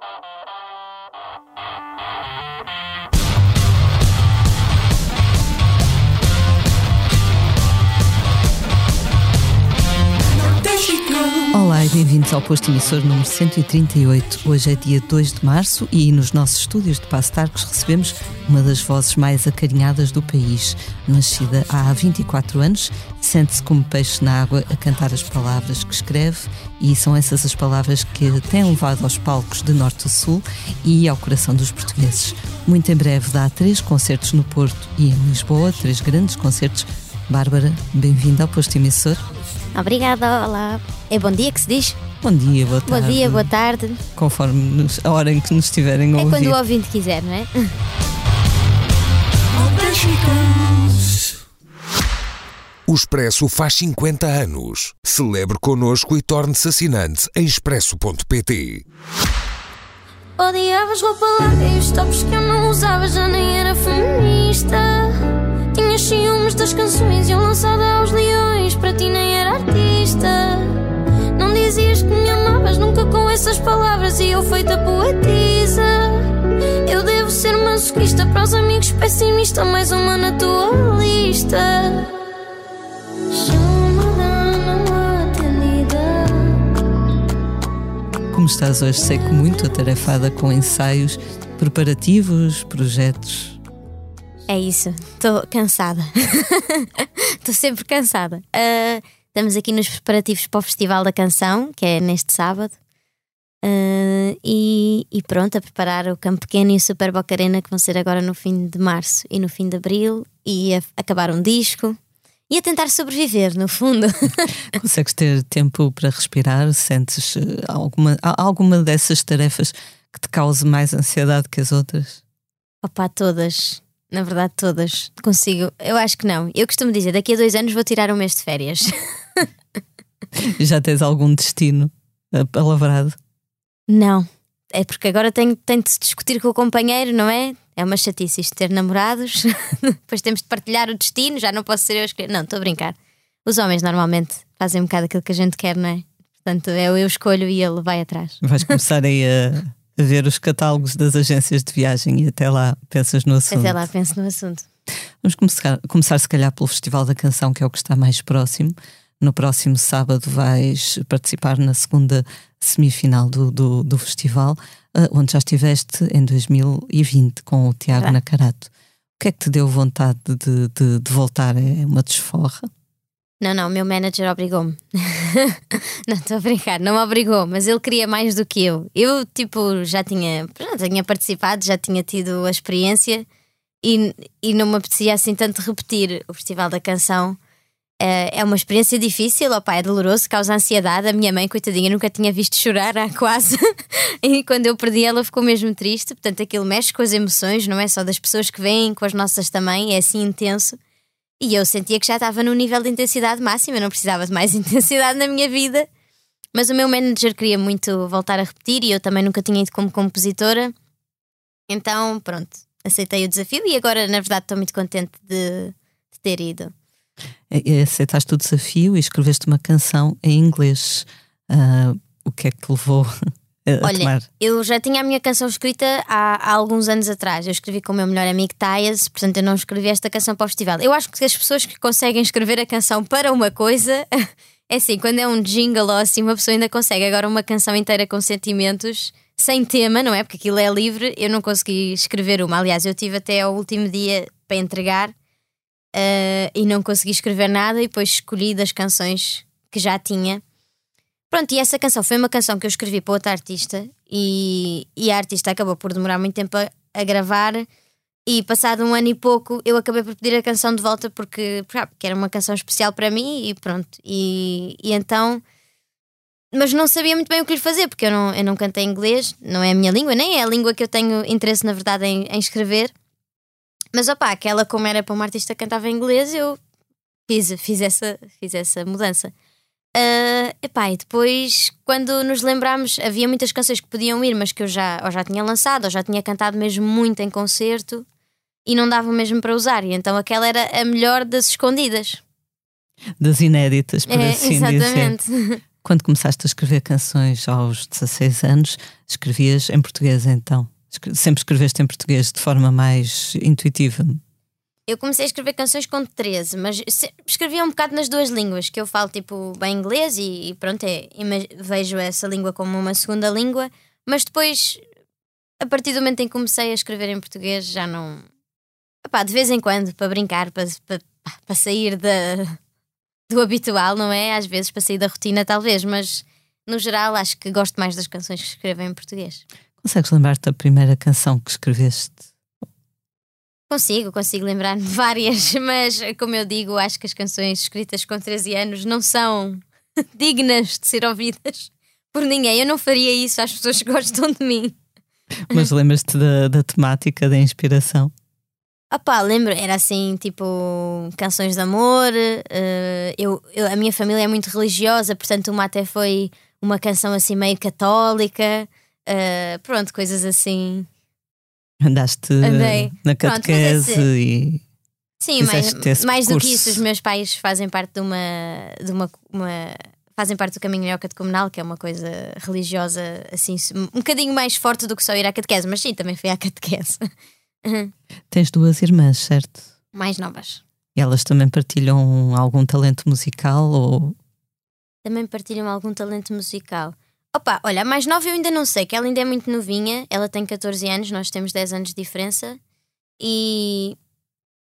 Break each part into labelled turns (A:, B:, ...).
A: Thank you. E bem-vindos ao posto emissor número 138. Hoje é dia 2 de março e nos nossos estúdios de Passo Tarcos recebemos uma das vozes mais acarinhadas do país. Nascida há 24 anos, sente-se como peixe na água a cantar as palavras que escreve e são essas as palavras que têm levado aos palcos de norte a sul e ao coração dos portugueses. Muito em breve dá três concertos no Porto e em Lisboa, três grandes concertos. Bárbara, bem-vinda ao posto emissor.
B: Obrigada, olá. É bom dia que se diz?
A: Bom dia, boa tarde.
B: Bom dia, boa tarde.
A: Conforme nos- a hora em que nos estiverem a
B: É
A: ouvir.
B: quando o ouvinte quiser, não é?
C: O Expresso faz 50 anos. Celebre connosco e torne-se assinante em expresso.pt.
D: Odiavas roupa larga e os tops que eu não usava já nem era feminista. Tinhas ciúmes das canções eu lançada aos leões, para ti nem era artista. Não dizias que me amavas nunca com essas palavras e eu feita poetisa. Eu devo ser masoquista para os amigos pessimista, mais uma na tua lista.
A: Como estás hoje? Sei que muito atarefada com ensaios, preparativos, projetos.
B: É isso. Estou cansada. Estou sempre cansada. Ah, estamos aqui nos preparativos para o Festival da Canção, que é neste sábado. Ah, e, e pronto, a preparar o Campo Pequeno e o Super Boca Arena, que vão ser agora no fim de março e no fim de abril. E a acabar um disco. E a tentar sobreviver, no fundo.
A: Consegues ter tempo para respirar? Sentes eh, alguma, alguma dessas tarefas que te cause mais ansiedade que as outras?
B: Opa, todas. Na verdade, todas. Consigo. Eu acho que não. Eu costumo dizer, daqui a dois anos vou tirar um mês de férias.
A: Já tens algum destino eh, palavrado?
B: Não. É porque agora tenho, tenho de se discutir com o companheiro, não é? É uma chatice isto ter namorados. Depois temos de partilhar o destino, já não posso ser eu a escolher. Não, estou a brincar. Os homens normalmente fazem um bocado aquilo que a gente quer, não é? Portanto, é o eu escolho e ele vai atrás.
A: Vais começar aí a, a ver os catálogos das agências de viagem e até lá pensas no assunto.
B: Até lá penso no assunto.
A: Vamos começar, começar, se calhar, pelo Festival da Canção, que é o que está mais próximo. No próximo sábado vais participar na segunda semifinal do, do, do festival, eh, onde já estiveste em 2020 com o Tiago
B: Verdade.
A: Nacarato. O que é que te deu vontade de, de, de voltar? É uma desforra?
B: Não, não, o meu manager obrigou-me. não, estou a brincar, não me obrigou, mas ele queria mais do que eu. Eu, tipo, já tinha, já tinha participado, já tinha tido a experiência e, e não me apetecia assim tanto repetir o Festival da Canção. É, é uma experiência difícil, opa, é doloroso, causa ansiedade. A minha mãe, coitadinha, nunca tinha visto chorar há quase. e quando eu perdi, ela ficou mesmo triste. Portanto, aquilo mexe com as emoções, não é só das pessoas que vêm, com as nossas também, é assim intenso. E eu sentia que já estava no nível de intensidade máxima, eu não precisava de mais intensidade na minha vida. Mas o meu manager queria muito voltar a repetir e eu também nunca tinha ido como compositora. Então, pronto, aceitei o desafio e agora, na verdade, estou muito contente de, de ter ido.
A: Aceitaste o desafio e escreveste uma canção em inglês. Ah, o que é que te levou a,
B: Olha,
A: tomar?
B: eu já tinha a minha canção escrita há, há alguns anos atrás. Eu escrevi com o meu melhor amigo Taias, portanto eu não escrevi esta canção para o festival. Eu acho que as pessoas que conseguem escrever a canção para uma coisa, é assim, quando é um jingle ou assim, uma pessoa ainda consegue. Agora, uma canção inteira com sentimentos, sem tema, não é? Porque aquilo é livre, eu não consegui escrever uma. Aliás, eu tive até ao último dia para entregar eh, e não consegui escrever nada, e depois escolhi das canções que já tinha. Pronto, e essa canção foi uma canção que eu escrevi para outra artista e, e a artista acabou por demorar muito tempo a, a gravar e passado um ano e pouco eu acabei por pedir a canção de volta porque, porque era uma canção especial para mim e pronto. E, e então. Mas não sabia muito bem o que lhe fazer, porque eu não, eu não cantei inglês, não é a minha língua, nem é a língua que eu tenho interesse, na verdade, em, em escrever. Mas opá, aquela como era para uma artista que cantava em inglês, eu fiz, fiz, essa, fiz essa mudança. Ah, epá, e depois, quando nos lembrámos, havia muitas canções que podiam ir, mas que eu já, ou já tinha lançado, ou já tinha cantado mesmo muito em concerto e não dava mesmo para usar. E então aquela era a melhor das escondidas.
A: Das inéditas, por
B: É,
A: assim dizer.
B: exatamente.
A: Quando começaste a escrever canções aos 16 anos, escrevias em português então? Sempre escreveste em português de forma mais intuitiva?
B: Eu comecei a escrever canções com 13, mas escrevia um bocado nas duas línguas, que eu falo tipo bem inglês e, e pronto, é, vejo essa língua como uma segunda língua, mas depois, a partir do momento em que comecei a escrever em português, já não. Epá, de vez em quando, para brincar, para, para, para sair do habitual, não é? Às vezes para sair da rotina, talvez, mas no geral acho que gosto mais das canções que escrevo em português.
A: Consegues lembrar-te da primeira canção que escreveste?
B: Consigo, consigo lembrar-me de várias, mas como eu digo, acho que as canções escritas com 13 anos não são dignas de ser ouvidas por ninguém. Eu não faria isso às pessoas que gostam de mim.
A: Mas lembras-te da, da temática, da inspiração?
B: Opá, lembro, era assim, tipo, canções de amor. Uh, eu, eu, a minha família é muito religiosa, portanto, uma até foi uma canção assim meio católica. Uh, pronto, coisas assim.
A: Andaste Andei. na catequese pronto, esse... e.
B: Sim, mais, mais do que isso, os meus pais fazem parte de uma. De uma, uma fazem parte do caminho Ioca de Comunal, que é uma coisa religiosa assim, um bocadinho mais forte do que só ir à catequese, mas sim, também fui à catequese.
A: Tens duas irmãs, certo?
B: Mais novas.
A: E elas também partilham algum talento musical ou.
B: Também partilham algum talento musical. Opa, olha, a mais nova eu ainda não sei, que ela ainda é muito novinha, ela tem 14 anos, nós temos 10 anos de diferença e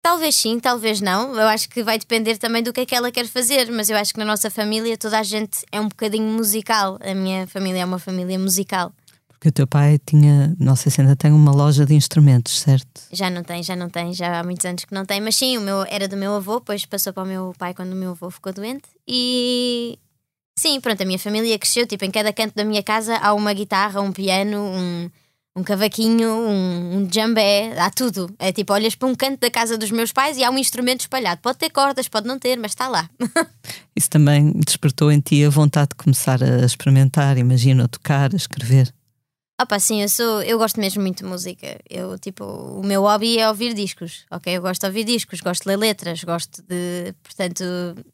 B: talvez sim, talvez não. Eu acho que vai depender também do que é que ela quer fazer, mas eu acho que na nossa família toda a gente é um bocadinho musical. A minha família é uma família musical.
A: Porque o teu pai tinha, não sei se ainda tem uma loja de instrumentos, certo?
B: Já não tem, já não tem, já há muitos anos que não tem, mas sim, o meu era do meu avô, depois passou para o meu pai quando o meu avô ficou doente e sim, pronto, a minha família cresceu, tipo, em cada canto da minha casa há uma guitarra, um piano, um, um cavaquinho, um, um jambé, há tudo. É tipo, olhas para um canto da casa dos meus pais e há um instrumento espalhado. Pode ter cordas, pode não ter, mas está lá.
A: Isso também despertou em ti a vontade de começar a experimentar, imagino, a tocar, a escrever.
B: Opa, sim, eu sou, eu gosto mesmo muito de música. Eu, tipo, o meu hobby é ouvir discos, ok? Eu gosto de ouvir discos, gosto de ler letras, gosto de. Portanto,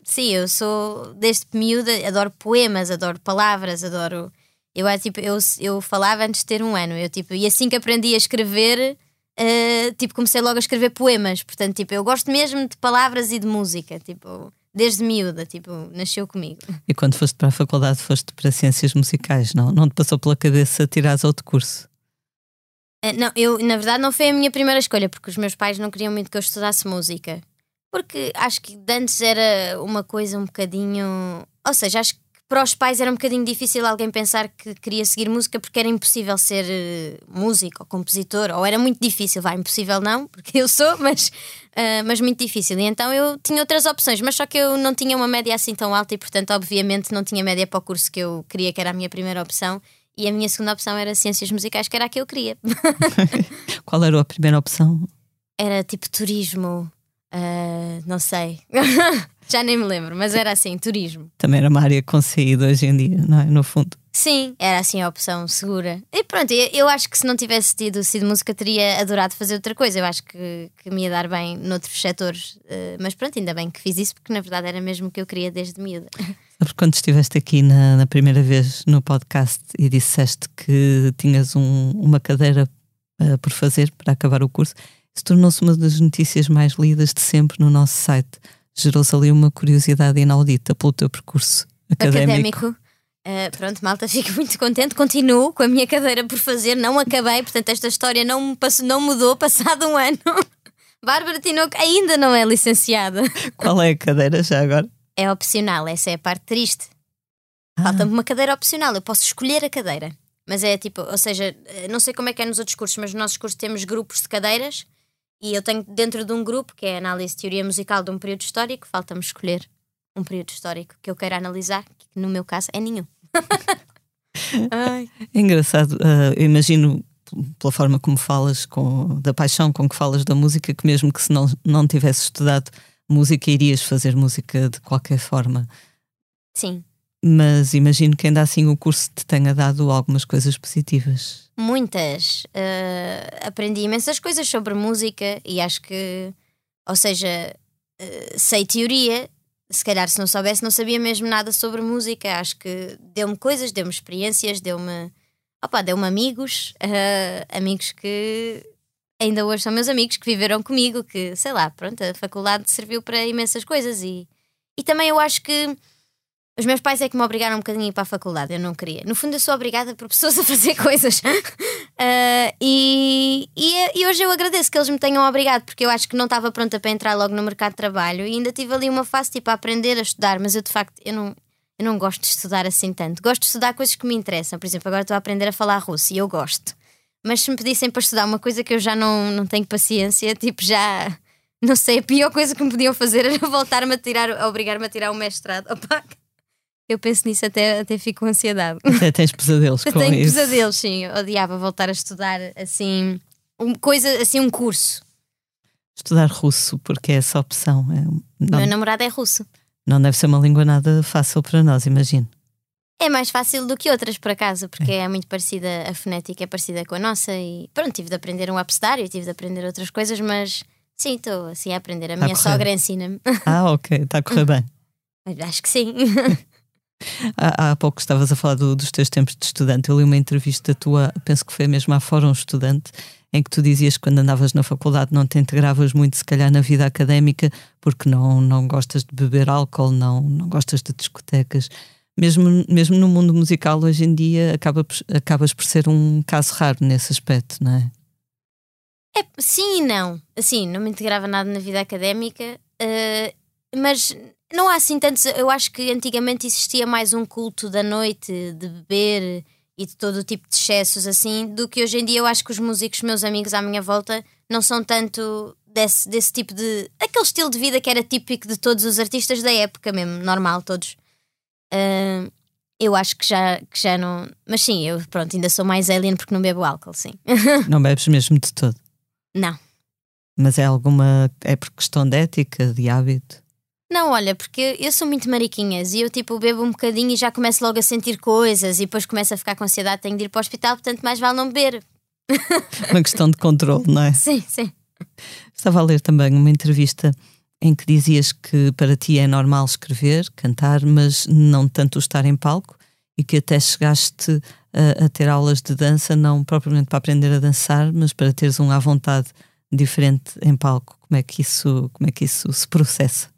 B: sim, eu sou, desde miúda, adoro poemas, adoro palavras, adoro. Eu, é, tipo, eu, eu falava antes de ter um ano, eu, tipo, e assim que aprendi a escrever, uh, tipo, comecei logo a escrever poemas. Portanto, tipo, eu gosto mesmo de palavras e de música, tipo desde miúda, tipo, nasceu comigo.
A: E quando foste para a faculdade, foste para ciências musicais, não? Não te passou pela cabeça tirares outro curso?
B: Uh, não, eu, na verdade, não foi a minha primeira escolha, porque os meus pais não queriam muito que eu estudasse música. Porque acho que antes era uma coisa um bocadinho. Ou seja, acho que para os pais era um bocadinho difícil alguém pensar que queria seguir música porque era impossível ser uh, músico ou compositor, ou era muito difícil, vai, impossível não, porque eu sou, mas, uh, mas muito difícil. E então eu tinha outras opções, mas só que eu não tinha uma média assim tão alta e, portanto, obviamente, não tinha média para o curso que eu queria, que era a minha primeira opção. E a minha segunda opção era Ciências Musicais, que era a que eu queria.
A: Qual era a primeira opção?
B: Era tipo turismo, uh, não sei. Já nem me lembro, mas era assim, turismo.
A: Também era uma área com saída hoje em dia, não é? No fundo.
B: Sim, era assim a opção segura. E pronto, eu, acho que se não tivesse tido sido música, teria adorado fazer outra coisa. Eu acho que, que me ia dar bem noutros setores. Uh, mas pronto, ainda bem que fiz isso, porque na verdade era mesmo o que eu queria desde miúda.
A: Sabes quando estiveste aqui na, na primeira vez no podcast e disseste que tinhas um, uma cadeira uh, por fazer para acabar o curso, isso tornou-se uma das notícias mais lidas de sempre no nosso site gerou-se ali uma curiosidade inaudita pelo teu percurso académico. académico.
B: Uh, pronto, malta, fico muito contente. Continuo com a minha cadeira por fazer, não acabei, portanto, esta história não, passou, não mudou passado um ano. Bárbara Tinoco ainda não é licenciada.
A: Qual é a cadeira já agora?
B: É opcional, essa é a parte triste. Ah. Falta-me uma cadeira opcional, eu posso escolher a cadeira. Mas é tipo, ou seja, não sei como é que é nos outros cursos, mas nos nossos cursos temos grupos de cadeiras e eu tenho dentro de um grupo que é a análise de teoria musical de um período histórico, falta-me escolher um período histórico que eu queira analisar, que no meu caso é nenhum.
A: é engraçado, uh, eu imagino pela forma como falas, com, da paixão com que falas da música, que mesmo que se não, não tivesse estudado música, irias fazer música de qualquer forma.
B: Sim
A: mas imagino que ainda assim o curso te tenha dado algumas coisas positivas.
B: Muitas. Uh, aprendi imensas coisas sobre música e acho que, ou seja, uh, sei teoria, se calhar se não soubesse, não sabia mesmo nada sobre música. Acho que deu-me coisas, deu-me experiências, deu-me. Opa, deu-me amigos, uh, amigos que ainda hoje são meus amigos, que viveram comigo, que sei lá, pronto, a faculdade serviu para imensas coisas e, e também eu acho que os meus pais é que me obrigaram um bocadinho a ir para a faculdade, eu não queria. No fundo, eu sou obrigada por pessoas a fazer coisas. uh, e, e, e, hoje eu agradeço que eles me tenham obrigado, porque eu acho que não estava pronta para entrar logo no mercado de trabalho e ainda tive ali uma fase tipo a aprender a estudar, mas eu de facto eu não, eu não gosto de estudar assim tanto. Gosto de estudar coisas que me interessam. Por exemplo, agora estou a aprender a falar russo e eu gosto. Mas se me pedissem para estudar uma coisa que eu já não, não tenho paciência, tipo, já não sei, a pior coisa que me podiam fazer era voltar-me a tirar, obrigar-me a tirar o mestrado. Opa, eu penso nisso até, até fico com ansiedade.
A: Até tens pesadelos com
B: tenho
A: isso.
B: pesadelos, sim. Eu odiava voltar a estudar assim, um, coisa, assim um curso.
A: Estudar russo, porque é essa opção. É,
B: não, Meu namorado é russo.
A: Não deve ser uma língua nada fácil para nós, imagino.
B: É mais fácil do que outras, por acaso, porque é. é muito parecida, a fonética é parecida com a nossa e pronto, tive de aprender um abecedário, tive de aprender outras coisas, mas sim, estou assim a aprender. A tá minha sogra ensina-me.
A: Ah, ok, está a correr bem.
B: Acho que sim.
A: Há, há pouco estavas a falar do, dos teus tempos de estudante. Eu li uma entrevista tua, penso que foi mesmo à Fórum Estudante, em que tu dizias que quando andavas na faculdade não te integravas muito, se calhar, na vida académica, porque não, não gostas de beber álcool, não, não gostas de discotecas. Mesmo, mesmo no mundo musical, hoje em dia, acaba, acabas por ser um caso raro nesse aspecto, não é?
B: é sim e não. Assim, não me integrava nada na vida académica, uh, mas não há assim tantos. Eu acho que antigamente existia mais um culto da noite, de beber e de todo o tipo de excessos assim, do que hoje em dia eu acho que os músicos, meus amigos à minha volta, não são tanto desse, desse tipo de. aquele estilo de vida que era típico de todos os artistas da época mesmo, normal, todos. Uh, eu acho que já, que já não. Mas sim, eu pronto, ainda sou mais alien porque não bebo álcool, sim.
A: não bebes mesmo de todo?
B: Não.
A: Mas é alguma. é por questão de ética, de hábito?
B: Não, olha, porque eu sou muito mariquinhas e eu tipo bebo um bocadinho e já começo logo a sentir coisas e depois começo a ficar com ansiedade, tenho de ir para o hospital, portanto mais vale não beber.
A: Uma questão de controle, não é?
B: Sim, sim.
A: Estava a ler também uma entrevista em que dizias que para ti é normal escrever, cantar, mas não tanto estar em palco e que até chegaste a, a ter aulas de dança, não propriamente para aprender a dançar, mas para teres um à vontade diferente em palco. Como é que isso, como é que isso se processa?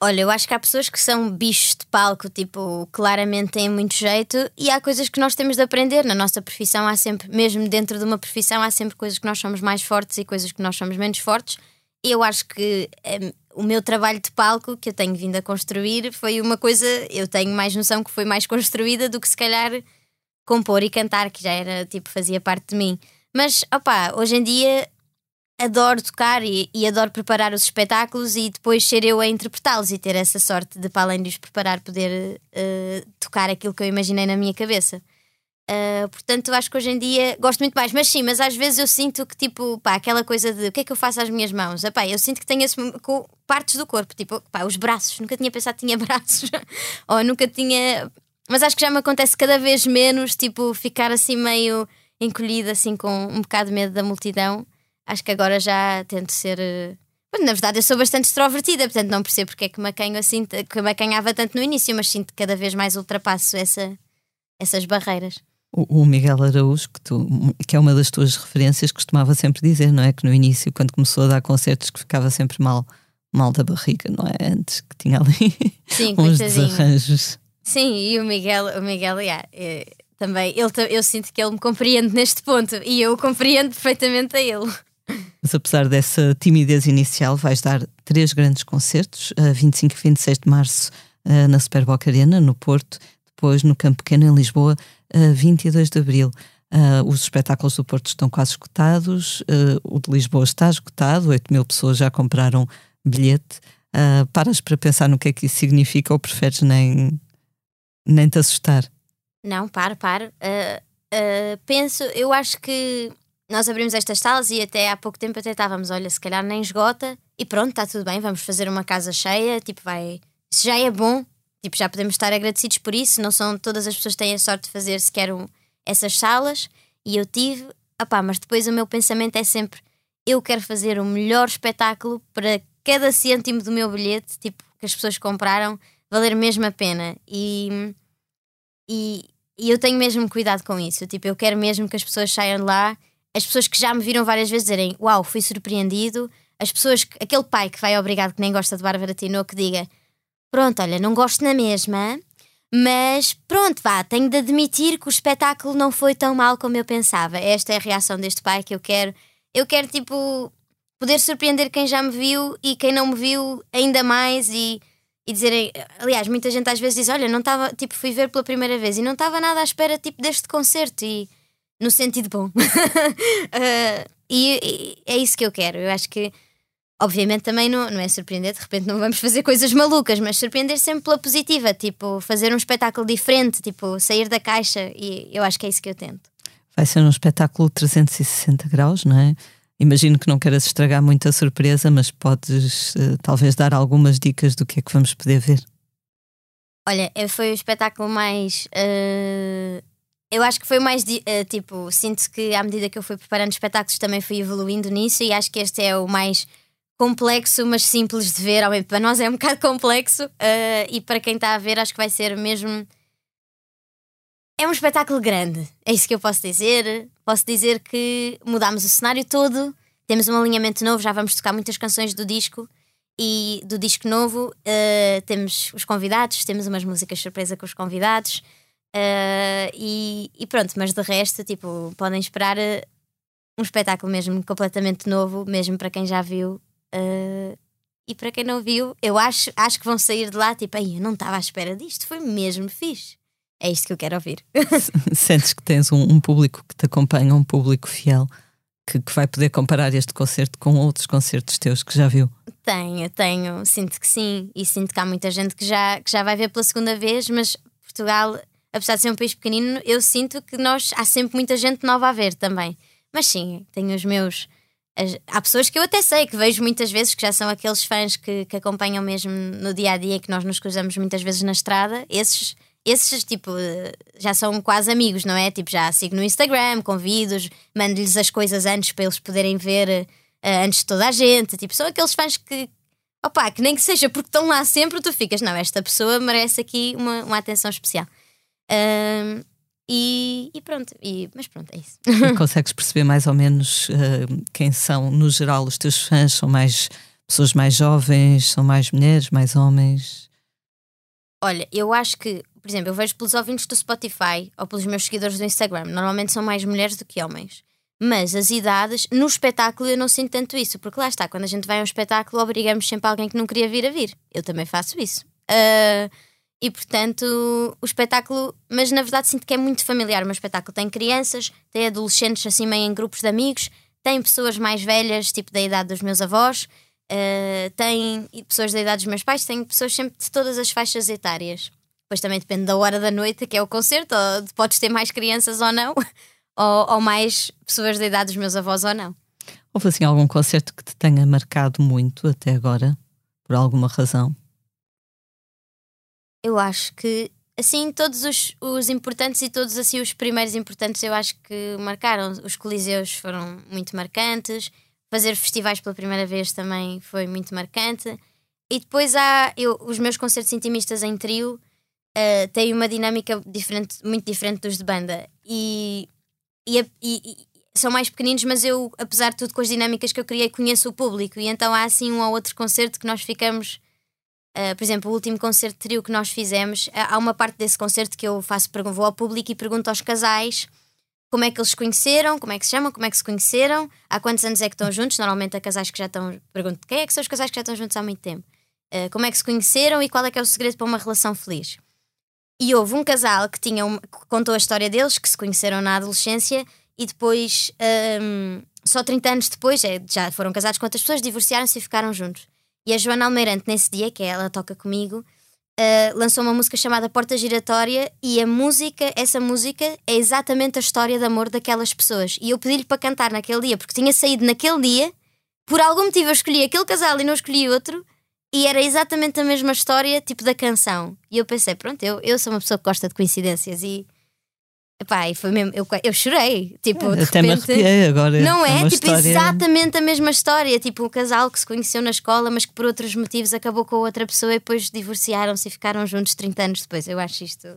B: Olha, eu acho que há pessoas que são bichos de palco, tipo, claramente têm muito jeito, e há coisas que nós temos de aprender. Na nossa profissão há sempre, mesmo dentro de uma profissão, há sempre coisas que nós somos mais fortes e coisas que nós somos menos fortes. Eu acho que um, o meu trabalho de palco que eu tenho vindo a construir foi uma coisa, eu tenho mais noção que foi mais construída do que se calhar compor e cantar, que já era, tipo, fazia parte de mim. Mas, opá, hoje em dia adoro tocar e, e, adoro preparar os espetáculos e depois ser eu a interpretá-los e ter essa sorte de, para além de os preparar, poder uh, tocar aquilo que eu imaginei na minha cabeça. Uh, portanto, acho que hoje em dia gosto muito mais, mas sim, mas às vezes eu sinto que, tipo, pá, aquela coisa de o que é que eu faço às minhas mãos? Epá, eu sinto que tenho esse, com partes do corpo, tipo, pá, os braços, nunca tinha pensado que tinha braços, ou nunca tinha. Mas acho que já me acontece cada vez menos, tipo, ficar assim meio encolhida, assim, com um bocado de medo da multidão acho que agora já tento ser. Eh, na verdade, eu sou bastante extrovertida, portanto não percebo porque é que me acanho assim, que me acanhava tanto no início, mas sinto que cada vez mais ultrapasso essa, essas barreiras.
A: O, o Miguel Araújo, que, tu, que é uma das tuas referências, costumava sempre dizer, não é? Que no início, quando começou a dar concertos, que ficava sempre mal, mal da barriga, não é? Antes que tinha ali
B: Sim,
A: uns desarranjos.
B: Sim, e o Miguel, o Miguel, yeah, é, também, ele, eu sinto que ele me compreende neste ponto e eu compreendo perfeitamente a ele.
A: Mas apesar dessa timidez inicial, vais dar três grandes concertos, a 25 e 26 de março na Superboc Arena, no Porto, depois no Campo Pequeno, em Lisboa, a 22 de abril. Uh, os espetáculos do Porto estão quase esgotados, uh, o de Lisboa está esgotado, 8 mil pessoas já compraram bilhete. Uh, paras para pensar no que é que isso significa ou preferes nem, nem te assustar?
B: Não, para, para. penso, eu acho que nós abrimos estas salas e até há pouco tempo até estávamos, olha, se calhar nem esgota e pronto, está tudo bem, vamos fazer uma casa cheia, tipo, vai. Isso já é bom, tipo, já podemos estar agradecidos por isso. Não são todas as pessoas que têm a sorte de fazer sequer um, essas salas e eu tive, opá, mas depois o meu pensamento é sempre: eu quero fazer o melhor espetáculo para cada cêntimo do meu bilhete, tipo, que as pessoas compraram valer mesmo a pena. E, e, e eu tenho mesmo cuidado com isso. Tipo, eu quero mesmo que as pessoas saiam de lá, as pessoas que já me viram várias vezes dizerem Uau, fui surpreendido. As pessoas, aquele pai que vai obrigado, que nem gosta de Bárbara Tino, que diga Pronto, olha, não gosto na mesma, mas pronto, vá, tenho de admitir que o espetáculo não foi tão mal como eu pensava. Esta é a reação deste pai que eu quero. Eu quero, tipo, poder surpreender quem já me viu e quem não me viu ainda mais e e dizerem, aliás, muita gente às vezes diz: Olha, não estava, tipo, fui ver pela primeira vez e não estava nada à espera, tipo, deste concerto, e no sentido bom. uh, e, e, é isso que eu quero. Eu acho que, obviamente, também não, não é surpreender, de repente não vamos fazer coisas malucas, mas surpreender sempre pela positiva, tipo, fazer um espetáculo diferente, tipo, sair da caixa, e eu acho que é isso que eu tento.
A: Vai ser um espetáculo 360 graus, não é? Imagino que não queiras estragar muito a surpresa, mas podes uh, talvez dar algumas dicas do que é que vamos poder ver.
B: Olha, foi o espetáculo mais. Uh, eu acho que foi mais. Uh, tipo, sinto que à medida que eu fui preparando espetáculos também fui evoluindo nisso e acho que este é o mais complexo, mas simples de ver. Para nós é um bocado complexo e para quem está a ver, acho que vai ser mesmo é um espetáculo grande, é isso que eu posso dizer. Posso dizer que mudámos o cenário todo, temos um alinhamento novo, já vamos tocar muitas canções do disco e do disco novo uh, temos os convidados, temos umas músicas surpresa com os convidados uh, e, e, pronto, mas de resto, tipo, podem esperar uh, um espetáculo mesmo completamente novo, mesmo para quem já viu. e para quem não viu, eu acho, acho que vão sair de lá tipo, aí eu não estava à espera disto, foi mesmo fixe. É isto que eu quero ouvir.
A: Sentes que tens um, um, público que te acompanha, um público fiel, que, que, vai poder comparar este concerto com outros concertos teus que já viu?
B: Tenho, tenho. Sinto que sim. E sinto que há muita gente que já, que já vai ver pela segunda vez, mas Portugal, apesar de ser um país pequenino, eu sinto que nós há sempre muita gente nova a ver também. Mas sim, tenho os meus. há pessoas que eu até sei, que vejo muitas vezes, que já são aqueles fãs que, que acompanham mesmo no dia a dia, que nós nos cruzamos muitas vezes na estrada. Esses esses, tipo, já são quase amigos, não é? Tipo, já sigo no Instagram, convido-os, mando-lhes as coisas antes para eles poderem ver uh, antes de toda a gente. Tipo, são aqueles fãs que, opá, que nem que seja porque estão lá sempre, tu ficas, não, esta pessoa merece aqui uma, uma atenção especial. Uh, e, e, pronto, e, mas pronto, é isso.
A: E consegues perceber mais ou menos uh, quem são, no geral, os teus fãs? São mais pessoas mais jovens, são mais mulheres, mais homens?
B: Olha, eu acho que por exemplo, eu vejo pelos ouvintes do Spotify ou pelos meus seguidores do Instagram, normalmente são mais mulheres do que homens. Mas as idades, no espetáculo eu não sinto tanto isso, porque lá está, quando a gente vai a um espetáculo, obrigamos sempre alguém que não queria vir a vir. Eu também faço isso. Uh, e portanto, o espetáculo, mas na verdade sinto que é muito familiar. O meu espetáculo tem crianças, tem adolescentes assim meio em grupos de amigos, tem pessoas mais velhas, tipo da idade dos meus avós, uh, tem pessoas da idade dos meus pais, tem pessoas sempre de todas as faixas etárias. Depois também depende da hora da noite que é o concerto, ou podes ter mais crianças ou não, ou, ou mais pessoas da idade dos meus avós ou não.
A: Houve assim algum concerto que te tenha marcado muito até agora, por alguma razão?
B: Eu acho que assim todos os, os importantes e todos assim os primeiros importantes eu acho que marcaram. Os coliseus foram muito marcantes, fazer festivais pela primeira vez também foi muito marcante. E depois há eu, os meus concertos intimistas em trio uh, tem uma dinâmica diferente, muito diferente dos de banda. E, e, e, e, são mais pequeninos, mas eu, apesar de tudo, com as dinâmicas que eu criei, conheço o público. E então há assim um ou outro concerto que nós ficamos. Uh, por exemplo, o último concerto de trio que nós fizemos, há uma parte desse concerto que eu faço, vou ao público e pergunto aos casais como é que eles se conheceram, como é que se chamam, como é que se conheceram, há quantos anos é que estão juntos. Normalmente há casais que já estão. Pergunto quem é que são os casais que já estão juntos há muito tempo. Uh, como é que se conheceram e qual é que é o segredo para uma relação feliz. E houve um casal que, tinha um, que contou a história deles, que se conheceram na adolescência e depois, um, só 30 anos depois, é, já foram casados com outras pessoas, divorciaram-se e ficaram juntos. E a Joana Almeirante, nesse dia, que é ela toca comigo, uh, lançou uma música chamada Porta Giratória e a música, essa música, é exatamente a história de amor daquelas pessoas. E eu pedi-lhe para cantar naquele dia, porque tinha saído naquele dia, por algum motivo eu escolhi aquele casal e não escolhi outro, e era exatamente a mesma história, tipo da canção. E eu pensei, pronto, eu, eu sou uma pessoa que gosta de coincidências e, E foi mesmo, eu, eu chorei. Tipo, de
A: Até
B: repente,
A: me arrepiei agora.
B: Não é?
A: uma
B: tipo,
A: história-
B: exatamente a mesma história. Tipo, um casal que se conheceu na escola, mas que por outros motivos acabou com outra pessoa e depois divorciaram-se e ficaram juntos 30 anos depois. Eu acho isto.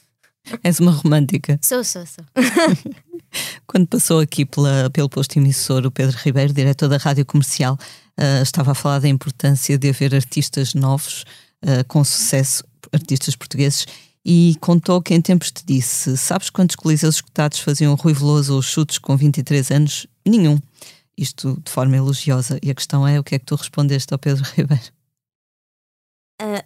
A: És uma romântica.
B: Sou, sou, sou.
A: Quando passou aqui pela, pelo posto emissor, o Pedro Ribeiro, diretor da Rádio Comercial, ah, estava a falar da importância de haver artistas novos ah, com sucesso, artistas portugueses, e contou que em tempos te disse: Sabes quantos coliseus escutados faziam Rui Veloso ou chutos com 23 anos? Nenhum. Isto de forma elogiosa. E a questão é: o que é que tu respondeste ao Pedro Ribeiro?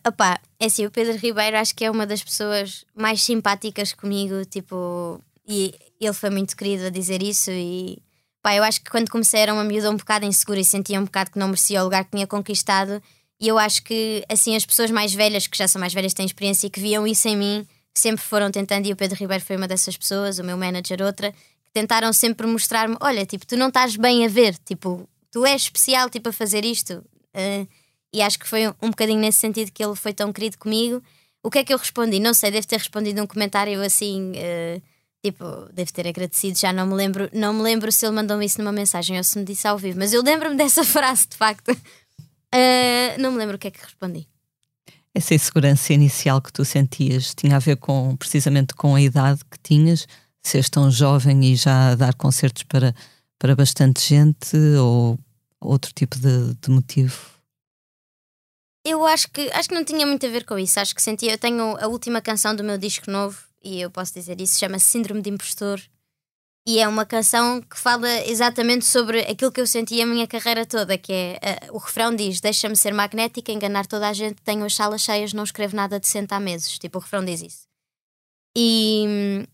B: Opá, é assim, o Pedro Ribeiro acho que é uma das pessoas mais simpáticas comigo, tipo, e ele foi muito querido a dizer isso e pá, eu acho que quando comecei era uma miúda um bocado insegura e sentia um bocado que não merecia o lugar que tinha conquistado e eu acho que assim as pessoas mais velhas, que já são mais velhas, têm experiência e que viam isso em mim, sempre foram tentando e o Pedro Ribeiro foi uma dessas pessoas, o meu manager outra, que tentaram sempre mostrar-me, olha, tipo, tu não estás bem a ver, tipo, tu és especial, tipo, a fazer isto. Ah, e acho que foi um bocadinho nesse sentido que ele foi tão querido comigo. O que é que eu respondi? Não sei, deve ter respondido um comentário assim, eh, tipo, deve ter agradecido, já não me lembro, não me lembro se ele mandou-me isso numa mensagem ou se me disse ao vivo, mas eu lembro-me dessa frase de facto. Eh, não me lembro o que é que respondi.
A: Essa insegurança inicial que tu sentias tinha a ver com precisamente com a idade que tinhas, seres tão jovem e já a dar concertos para, para bastante gente ou outro tipo de, de motivo?
B: Eu acho que acho que não tinha muito a ver com isso. Acho que sentia. Eu tenho a última canção do meu disco novo e eu posso dizer isso. Chama-se Síndrome de Impostor e é uma canção que fala exatamente sobre aquilo que eu senti a minha carreira toda. Que é eh, o refrão diz: Deixa-me ser magnética, enganar toda a gente. Tenho as salas cheias, não escrevo nada decente há meses. Tipo, o refrão diz isso. E,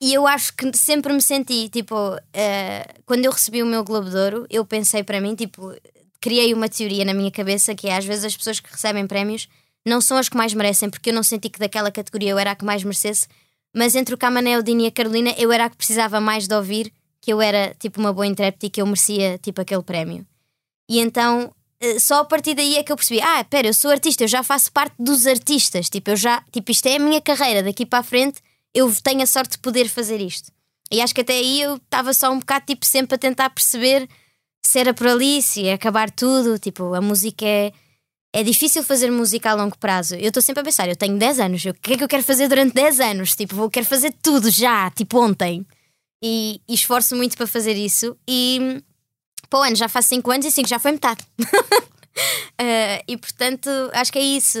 B: e eu acho que sempre me senti, tipo, eh, quando eu recebi o meu Globo de Ouro, eu pensei para mim, tipo, criei uma teoria na minha cabeça que é às vezes as pessoas que recebem prémios não são as que mais merecem, porque eu não senti que daquela categoria eu era a que mais merecesse, mas entre o Camané, o Dini e a Carolina eu era a que precisava mais de ouvir que eu era tipo uma boa intérprete e que eu merecia tipo aquele prémio. E então eh, só a partir daí é que eu percebi: ah, pera, eu sou artista, eu já faço parte dos artistas, tipo, eu já, tipo, isto é a minha carreira, daqui para a frente eu tenho a sorte de poder fazer isto. E acho que até aí eu estava só um bocado tipo sempre a tentar perceber se era por ali, se ia acabar tudo. Tipo, a música é. É difícil fazer música a longo prazo. Eu estou sempre a pensar, eu tenho 10 anos, o que é que eu quero fazer durante 10 anos? Tipo, vou quero fazer tudo já, tipo ontem. E, e esforço muito para fazer isso. E o ano já faço 5 anos e 5 já foi metade. Eh, e portanto, acho que é isso.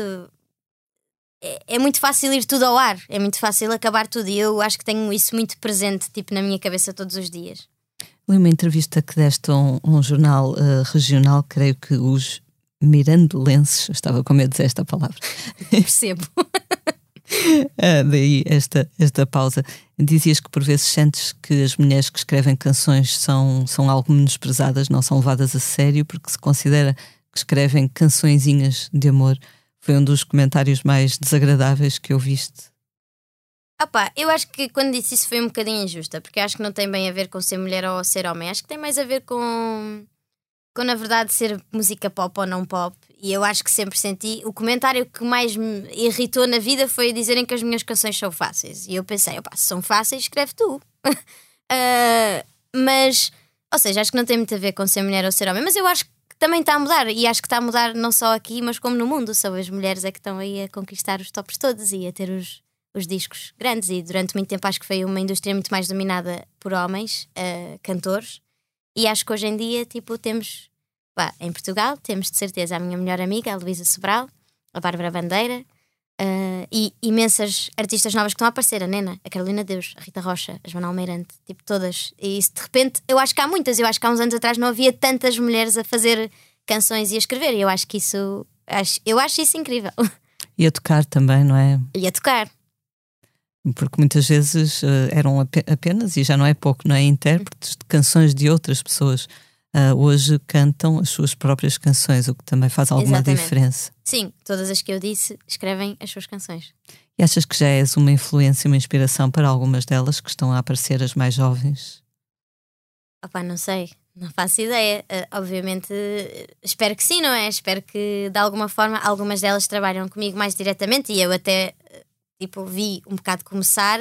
B: É, é muito fácil ir tudo ao ar, é muito fácil acabar tudo. E eu acho que tenho isso muito presente, tipo, na minha cabeça todos os dias.
A: Li uma entrevista que deste a um, um jornal eh, regional, creio que os Mirandolenses, estava com medo de dizer esta palavra,
B: Percebo.
A: Ah, daí esta, esta pausa. Dizias que por vezes sentes que as mulheres que escrevem canções são, são algo menosprezadas, não são levadas a sério, porque se considera que escrevem cançõezinhas de amor. Foi um dos comentários mais desagradáveis que eu viste.
B: Opa, eu acho que quando disse isso foi um bocadinho injusta, porque acho que não tem bem a ver com ser mulher ou ser homem. Acho que tem mais a ver com, com na verdade, ser música pop ou não pop. E eu acho que sempre senti. O comentário que mais me irritou na vida foi dizerem que as minhas canções são fáceis. E eu pensei, opa, se são fáceis, escreve tu. Ah, mas, ou seja, acho que não tem muito a ver com ser mulher ou ser homem, mas eu acho que também está a mudar. E acho que está a mudar não só aqui, mas como no mundo. São as mulheres é que estão aí a conquistar os tops todos e a ter os, os discos grandes e durante muito tempo acho que foi uma indústria muito mais dominada por homens, eh, cantores, e acho que hoje em dia tipo temos, em Portugal temos de certeza a minha melhor amiga, a Luísa Sobral, a Bárbara Bandeira eh, e imensas artistas novas que estão a aparecer, a Nena, a Carolina Deus, a Rita Rocha, a Joana Almeirante, tipo todas, e isso de repente, eu acho que há muitas, eu acho que há uns anos atrás não havia tantas mulheres a fazer canções e a escrever, e eu acho que isso, acho, eu acho isso incrível,
A: E a tocar também, não é?
B: e a tocar.
A: Porque muitas vezes eh, eram ape- apenas, e já não é pouco, não é? Intérpretes de canções de outras pessoas. Ah, hoje cantam as suas próprias canções, o que também faz alguma
B: Exatamente.
A: diferença.
B: Sim, todas as que eu disse escrevem as suas canções.
A: E achas que já és uma influência, uma inspiração para algumas delas que estão a aparecer, as mais jovens?
B: Opá, não sei, não faço ideia. Eh, obviamente, espero que sim, não é? Espero que de alguma forma algumas delas trabalham comigo mais diretamente e eu até tipo vi um bocado começar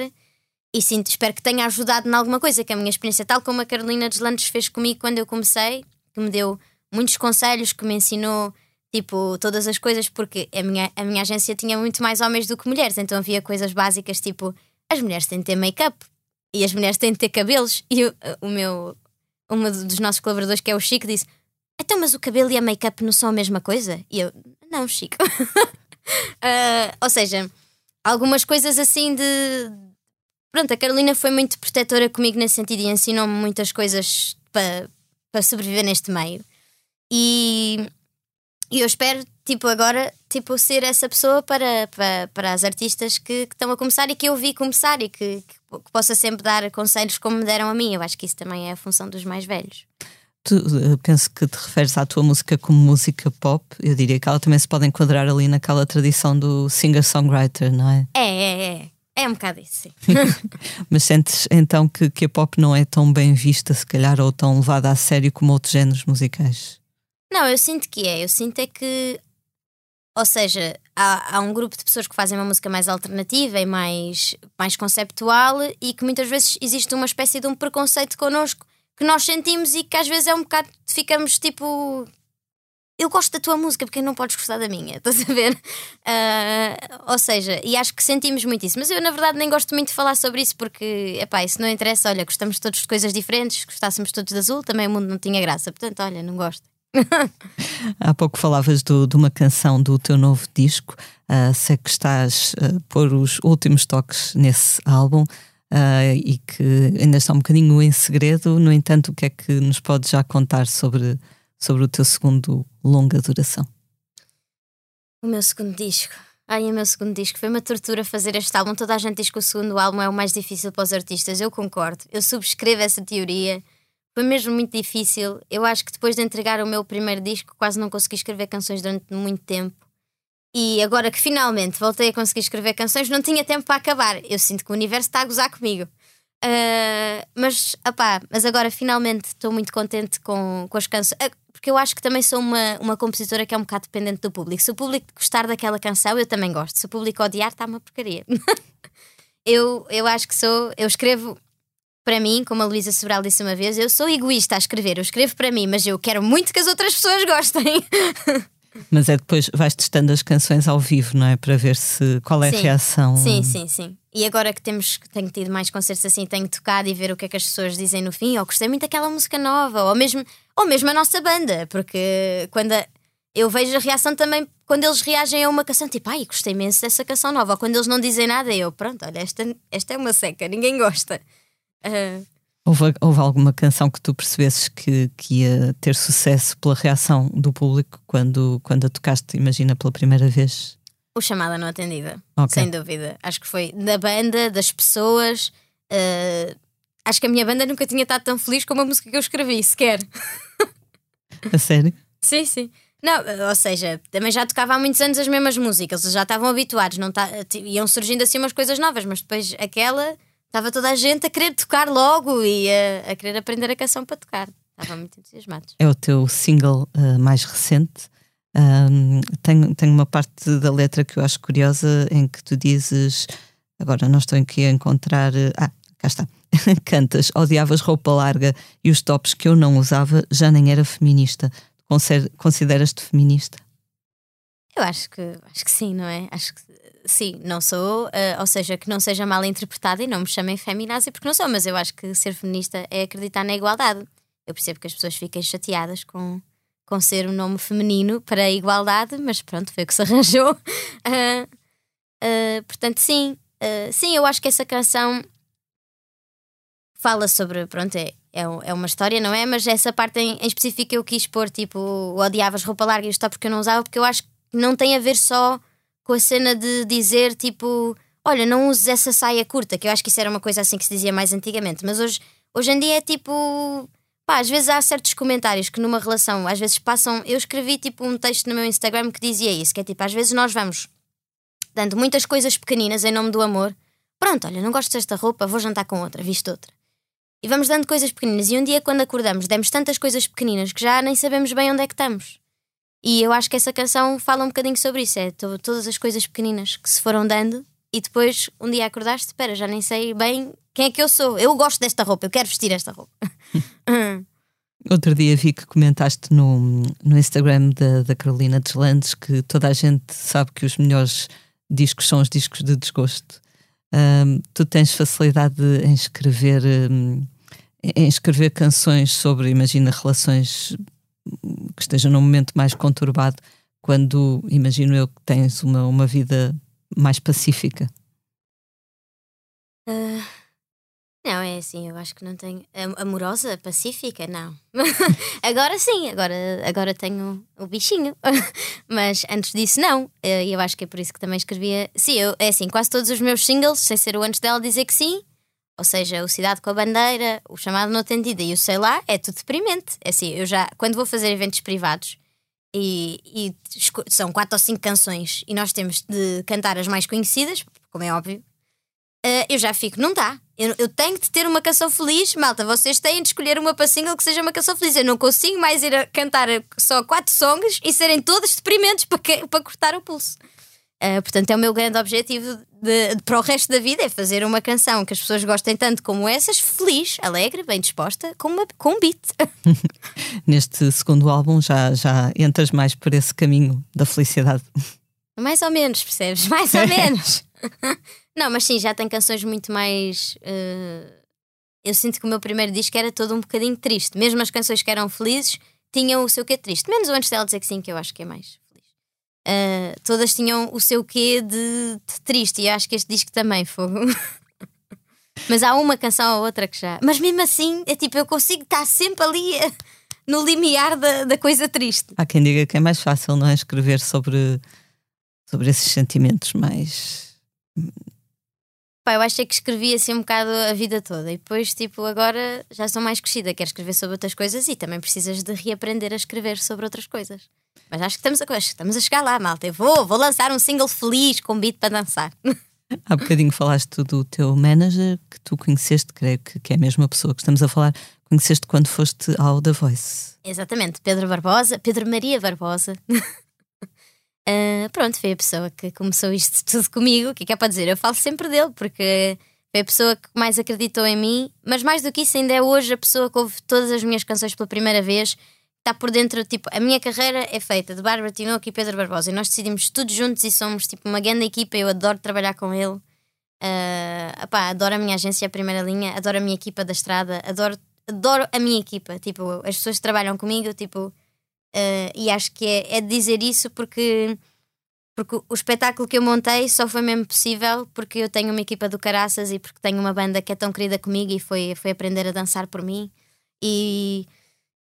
B: e sinto, espero que tenha ajudado em alguma coisa, que a minha experiência, tal como a Carolina Deslandes fez comigo quando eu comecei, que me deu muitos conselhos, que me ensinou tipo todas as coisas, porque a minha, a minha agência tinha muito mais homens do que mulheres, então havia coisas básicas tipo as mulheres têm de ter make-up e as mulheres têm de ter cabelos. E o meu, um dos nossos colaboradores, que é o Chico, disse: Então, mas o cabelo e a make-up não são a mesma coisa? E eu, não, Chico. uh, ou seja, algumas coisas assim de. Pronto, a Carolina foi muito protetora comigo nesse sentido e ensinou-me muitas coisas para pa sobreviver neste meio. E, e eu espero, tipo, agora, tipo, ser essa pessoa para, para, para as artistas que, que estão a começar e que eu vi começar e que, que, que possa sempre dar conselhos como me deram a mim. Eu acho que isso também é a função dos mais velhos.
A: Tu, penso que te referes à tua música como música pop. Eu diria que ela também se pode enquadrar ali naquela tradição do singer-songwriter, não é?
B: É, é, é. É um bocado isso, sim.
A: Mas sentes então que, que a pop não é tão bem vista, se calhar, ou tão levada a sério como outros géneros musicais?
B: Não, eu sinto que é. Eu sinto é que. Ou seja, há, há um grupo de pessoas que fazem uma música mais alternativa e mais, mais conceptual e que muitas vezes existe uma espécie de um preconceito connosco que nós sentimos e que às vezes é um bocado. ficamos tipo. Eu gosto da tua música, porque não podes gostar da minha, estás a ver? Uh, ou seja, e acho que sentimos muito isso. Mas eu, na verdade, nem gosto muito de falar sobre isso, porque, epá, isso não interessa. Olha, gostamos todos de coisas diferentes, gostássemos todos de azul, também o mundo não tinha graça. Portanto, olha, não gosto.
A: Há pouco falavas do, de uma canção do teu novo disco. Uh, sei que estás a pôr os últimos toques nesse álbum uh, e que ainda está um bocadinho em segredo. No entanto, o que é que nos podes já contar sobre, sobre o teu segundo longa duração?
B: O meu segundo disco. Ai, o meu segundo disco foi uma tortura fazer este álbum. Toda a gente diz que o segundo álbum é o mais difícil para os artistas. Eu concordo. Eu subscrevo essa teoria. Foi mesmo muito difícil. Eu acho que depois de entregar o meu primeiro disco, quase não consegui escrever canções durante muito tempo. E agora que finalmente voltei a conseguir escrever canções, não tinha tempo para acabar. Eu sinto que o universo está a gozar comigo. Uh, mas, opá, mas agora finalmente estou muito contente com, com as canções. Uh, porque eu acho que também sou uma, uma compositora que é um bocado dependente do público. Se o público gostar daquela canção, eu também gosto. Se o público odiar, está uma porcaria. eu, eu acho que sou. Eu escrevo para mim, como a Luísa Sobral disse uma vez, eu sou egoísta a escrever. Eu escrevo para mim, mas eu quero muito que as outras pessoas gostem.
A: Mas é depois vais testando as canções ao vivo, não é? Para ver se qual é sim. a reação.
B: Sim, sim, sim. E agora que temos tenho tido mais concertos assim, tenho tocado e ver o que é que as pessoas dizem no fim, ou gostei muito daquela música nova, ou mesmo, ou mesmo a nossa banda, porque quando a, eu vejo a reação também quando eles reagem a uma canção, tipo, ai, gostei imenso dessa canção nova, ou quando eles não dizem nada, eu, pronto, olha, esta, esta é uma seca, ninguém gosta. Uh,
A: Houve, houve alguma canção que tu percebesses que, que ia ter sucesso pela reação do público quando, quando a tocaste, imagina, pela primeira vez?
B: O Chamada Não Atendida, okay. sem dúvida. Acho que foi da banda, das pessoas. Uh, acho que a minha banda nunca tinha estado tão feliz com uma música que eu escrevi, sequer.
A: A sério?
B: sim, sim. Não, ou seja, também já tocava há muitos anos as mesmas músicas, eles já estavam habituados, não tá, iam surgindo assim umas coisas novas, mas depois aquela Estava toda a gente a querer tocar logo e a, a querer aprender a canção para tocar. Estavam muito entusiasmados.
A: É o teu single uh, mais recente. Um, tenho, tenho uma parte da letra que eu acho curiosa em que tu dizes. Agora não estou aqui a encontrar. Uh, ah, cá está. Cantas, odiavas roupa larga e os tops que eu não usava já nem era feminista. Consideras-te feminista?
B: Eu acho que, acho que sim, não é? Acho que sim, não sou, uh, ou seja, que não seja mal interpretada e não me chamem feminazi porque não sou, mas eu acho que ser feminista é acreditar na igualdade. Eu percebo que as pessoas fiquem chateadas com, com ser um nome feminino para a igualdade, mas pronto, foi o que se arranjou. Uh, uh, portanto, sim, sim, eu acho que essa canção fala sobre, pronto, é, é, é uma história, não é? Mas essa parte em, em específico eu quis pôr, tipo, odiavas roupa larga e isto porque eu não usava, porque eu acho que não tem a ver só com a cena de dizer tipo, olha, não uses essa saia curta, que eu acho que isso era uma coisa assim que se dizia mais antigamente, mas hoje, hoje em dia é tipo. Pá, às vezes há certos comentários que numa relação, às vezes passam. Eu escrevi tipo um texto no meu Instagram que dizia isso, que é tipo, às vezes nós vamos dando muitas coisas pequeninas em nome do amor. Pronto, olha, não gosto desta roupa, vou jantar com outra, visto outra. E vamos dando coisas pequeninas. E um dia, quando acordamos, demos tantas coisas pequeninas que já nem sabemos bem onde é que estamos. E eu acho que essa canção fala um bocadinho sobre isso. É todas as coisas pequeninas que se foram dando e depois um dia acordaste, espera, já nem sei bem Quem é que eu sou? Eu gosto desta roupa, eu quero vestir esta roupa.
A: Outro dia vi que comentaste no, no Instagram da, da Carolina Deslandes que toda a gente sabe que os melhores discos são os discos de desgosto. Um, tu tens facilidade em escrever, um, em escrever canções sobre, imagina, relações que estejam num momento mais conturbado, quando imagino eu que tens uma, uma vida mais pacífica.
B: Uh, não, é assim, eu acho que não tenho. Amorosa, pacífica, não. agora sim, agora, agora tenho o bichinho. Mas antes disso, não. Eh, e eu acho que é por isso que também escrevia. Sim, eu, é assim, quase todos os meus singles, sem ser o antes dela dizer que sim, ou seja, o Cidade com a Bandeira, o chamado No Atendida e o Sei Lá, é tudo deprimente. É assim, eu já, quando vou fazer eventos privados e, e são quatro ou cinco canções e nós temos de cantar as mais conhecidas, como é óbvio, uh, eu já fico, não dá. Eu, eu, tenho de ter uma canção feliz. Malta, vocês têm de escolher uma para single que seja uma canção feliz. Eu não consigo mais ir a cantar só quatro songs e serem todas deprimentes para, que, para cortar o pulso. Uh, portanto, é o meu grande objetivo de, de, para o resto da vida: é fazer uma canção que as pessoas gostem tanto como essas, feliz, alegre, bem disposta, com, uma, com um beat.
A: Neste segundo álbum já, já entras mais por esse caminho da felicidade.
B: Mais ou menos, percebes? Mais ou menos. Não, mas sim, já tem canções muito mais. Uh... Eu sinto que o meu primeiro disco era todo um bocadinho triste. Mesmo as canções que eram felizes tinham o seu quê triste. Menos o antes dela dizer que sim, que eu acho que é mais. Uh, todas tinham o seu quê de, de triste. E acho que este disco também foi. mas há uma canção ou outra que já. Mas mesmo assim, é tipo, eu consigo estar sempre ali eh, no limiar da, da coisa triste.
A: Há quem diga que é mais fácil, não é? Escrever sobre, sobre esses sentimentos mais
B: Pá, eu achei que escrevia assim um bocado a vida toda e depois, tipo, agora já sou mais crescida, quero escrever sobre outras coisas e também precisas de reaprender a escrever sobre outras coisas. Mas acho que estamos a, estamos a chegar lá, malta. Eu vou, vou lançar um single feliz com beat para dançar.
A: Há bocadinho falaste do teu manager que tu conheceste, creio que, que é a mesma pessoa que estamos a falar, conheceste quando foste ao The Voice.
B: Exatamente, Pedro Barbosa, Pedro Maria Barbosa. Uh, pronto, foi a pessoa que começou isto tudo comigo. O que é que é para dizer? Eu falo sempre dele, porque foi a pessoa que mais acreditou em mim, mas mais do que isso, ainda é hoje a pessoa que ouve todas as minhas canções pela primeira vez. Está por dentro, tipo, a minha carreira é feita de Bárbara Tinoco e Pedro Barbosa e nós decidimos tudo juntos e somos tipo uma grande equipa. Eu adoro trabalhar com ele, uh, opá, adoro a minha agência, a primeira linha, adoro a minha equipa da estrada, adoro, adoro a minha equipa. Tipo, as pessoas que trabalham comigo, tipo, Uh, e acho que é, é dizer isso porque, porque o espetáculo que eu montei só foi mesmo possível porque eu tenho uma equipa do Caraças e porque tenho uma banda que é tão querida comigo e foi, foi aprender a dançar por mim. E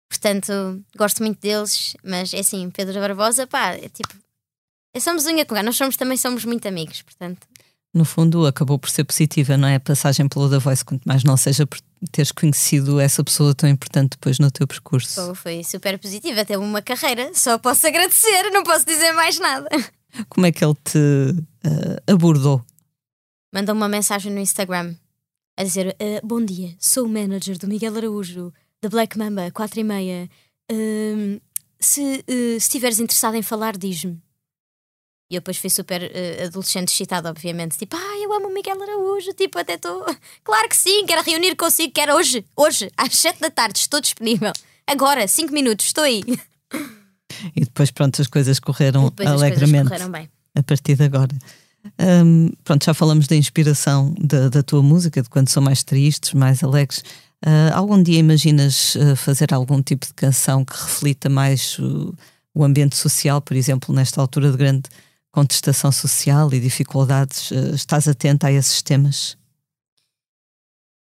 B: portanto gosto muito deles, mas é assim, Pedro Barbosa, pá, é tipo, é somos unha com nós somos, também somos muito amigos, portanto
A: no fundo, acabou por ser positiva, não é? A passagem pelo The Voice, quanto mais não seja por teres conhecido essa pessoa tão importante depois no teu percurso.
B: Oh, foi super positiva, até uma carreira, só posso agradecer, não posso dizer mais nada.
A: Como é que ele te uh, abordou?
B: Mandou uma mensagem no Instagram a dizer: uh, Bom dia, sou o manager do Miguel Araújo, da Black Mamba, 4 e meia. Uh, se, uh, se estiveres interessado em falar, diz-me. E eu depois fui super uh, adolescente excitada, obviamente. Tipo, ah, eu amo o Miguel Araújo. Tipo, até estou. Claro que sim, quero reunir consigo, quero hoje, hoje, às 7 da tarde, estou disponível. Agora, 5 minutos, estou aí.
A: E depois, pronto, as coisas correram alegremente.
B: Coisas correram bem.
A: A partir de agora. Um, pronto, já falamos da inspiração da, da, tua música, de quando são mais tristes, mais alegres. Uh, algum dia imaginas uh, fazer algum tipo de canção que reflita mais o, o ambiente social, por exemplo, nesta altura de grande contestação social e dificuldades, eh, estás atenta a esses temas?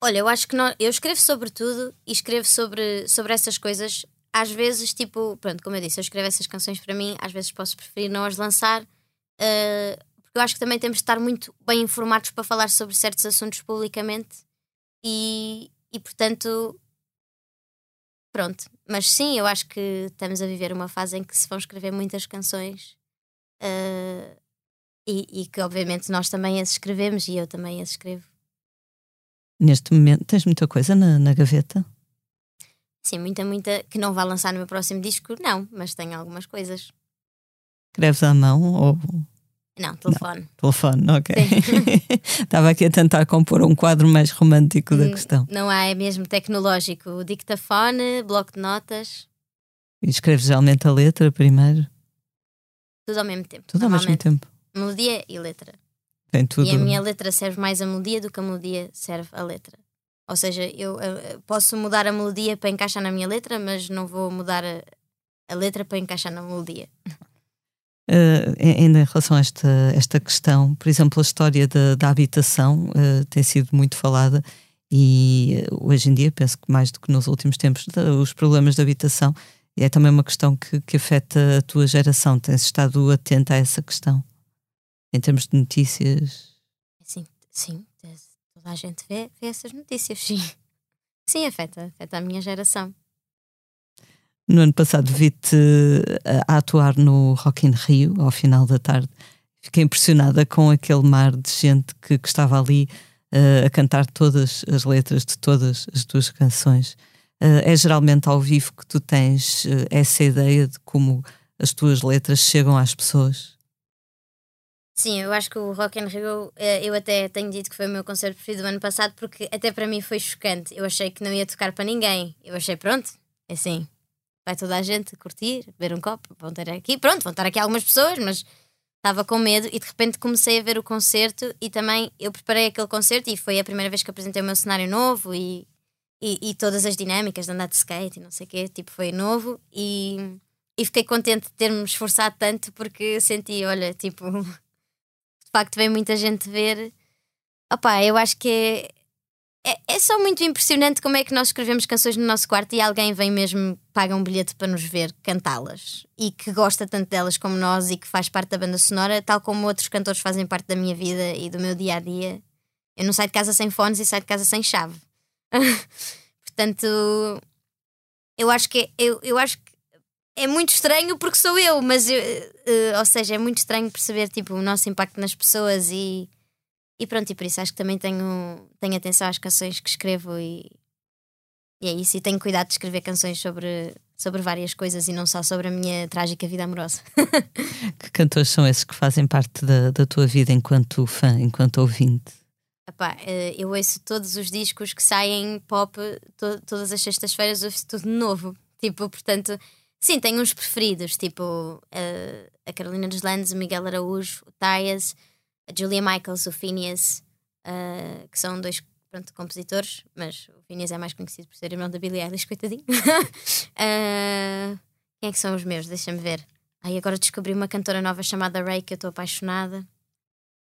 B: Olha, eu acho que não, eu escrevo sobre tudo e escrevo sobre, sobre essas coisas. Às vezes, tipo, pronto, como eu disse, eu escrevo essas canções para mim, às vezes posso preferir não as lançar, uh, porque eu acho que também temos de estar muito bem informados para falar sobre certos assuntos publicamente e, e portanto, pronto. Mas sim, eu acho que estamos a viver uma fase em que se vão escrever muitas canções Uh, e, e, que obviamente nós também as escrevemos e eu também as escrevo.
A: Neste momento tens muita coisa na, na gaveta?
B: Sim, muita, muita que não vai lançar no meu próximo disco, não, mas tenho algumas coisas.
A: Escreves à mão ou
B: Não, telefone. Não,
A: telefone, ok. Estava aqui a tentar compor um quadro mais romântico da hum, questão.
B: Não há, é mesmo tecnológico. O dictafone, bloco de notas.
A: E escreves geralmente a letra primeiro?
B: Tudo ao mesmo tempo.
A: Tudo ao mesmo tempo.
B: Melodia e letra.
A: Tem tudo.
B: E a minha letra serve mais a melodia do que a melodia serve a letra. Ou seja, eu posso mudar a melodia para encaixar na minha letra, mas não vou mudar a, a letra para encaixar na melodia.
A: Uh, ainda em relação a esta, esta questão, por exemplo, a história da, da habitação uh, tem sido muito falada e uh, hoje em dia, penso que mais do que nos últimos tempos, os problemas de habitação é também uma questão que, que afeta a tua geração. Tens estado atenta a essa questão em termos de notícias?
B: Sim, sim, toda a gente vê, vê essas notícias, sim. Sim, afeta, afeta a minha geração.
A: No ano passado vi-te a, a, atuar no Rock in Rio, ao final da tarde. Fiquei impressionada com aquele mar de gente que, que estava ali uh, a cantar todas as letras de todas as tuas canções. Uh, é geralmente ao vivo que tu tens uh, essa ideia de como as tuas letras chegam às pessoas?
B: Sim, eu acho que o Rock in Rio, eu até tenho dito que foi o meu concerto preferido do ano passado, porque até para mim foi chocante. Eu achei que não ia tocar para ninguém. Eu achei, pronto, é assim, vai toda a gente curtir, beber um copo, vão ter aqui, pronto, vão estar aqui algumas pessoas, mas estava com medo e de repente comecei a ver o concerto e também eu preparei aquele concerto e foi a primeira vez que apresentei o meu cenário novo e, e, e todas as dinâmicas de andar de skate e não sei o quê, tipo, foi novo e, e fiquei contente de ter-me esforçado tanto porque senti, olha, tipo de facto vem muita gente ver. Opá, eu acho que é, é, é, só muito impressionante como é que nós escrevemos canções no nosso quarto e alguém vem mesmo, paga um bilhete para nos ver cantá-las e que gosta tanto delas como nós e que faz parte da banda sonora, tal como outros cantores fazem parte da minha vida e do meu dia a dia. Eu não saio de casa sem fones e saio de casa sem chave. Portanto, eu acho que eu, eu acho que é muito estranho porque sou eu, mas eu, uh, ou seja, é muito estranho perceber tipo, o nosso impacto nas pessoas e, e pronto, e por isso acho que também tenho, tenho atenção às canções que escrevo e, e é isso, e tenho cuidado de escrever canções sobre, sobre várias coisas e não só sobre a minha trágica vida amorosa.
A: que cantores são esses que fazem parte da, da tua vida enquanto fã, enquanto ouvinte?
B: Epá, eh, eu ouço todos os discos que saem pop to, todas as sextas-feiras, ouço tudo novo. Tipo, portanto, Sim, tenho uns preferidos, tipo uh, a Carolina dos Landes, o Miguel Araújo, o Taias, a Julia Michaels, o Phineas, uh, que são dois pronto, compositores, mas o Phineas é mais conhecido por ser irmão da Billie Eilish, coitadinho. uh, quem é que são os meus? Deixa-me ver. Aí agora descobri uma cantora nova chamada Ray que eu estou apaixonada.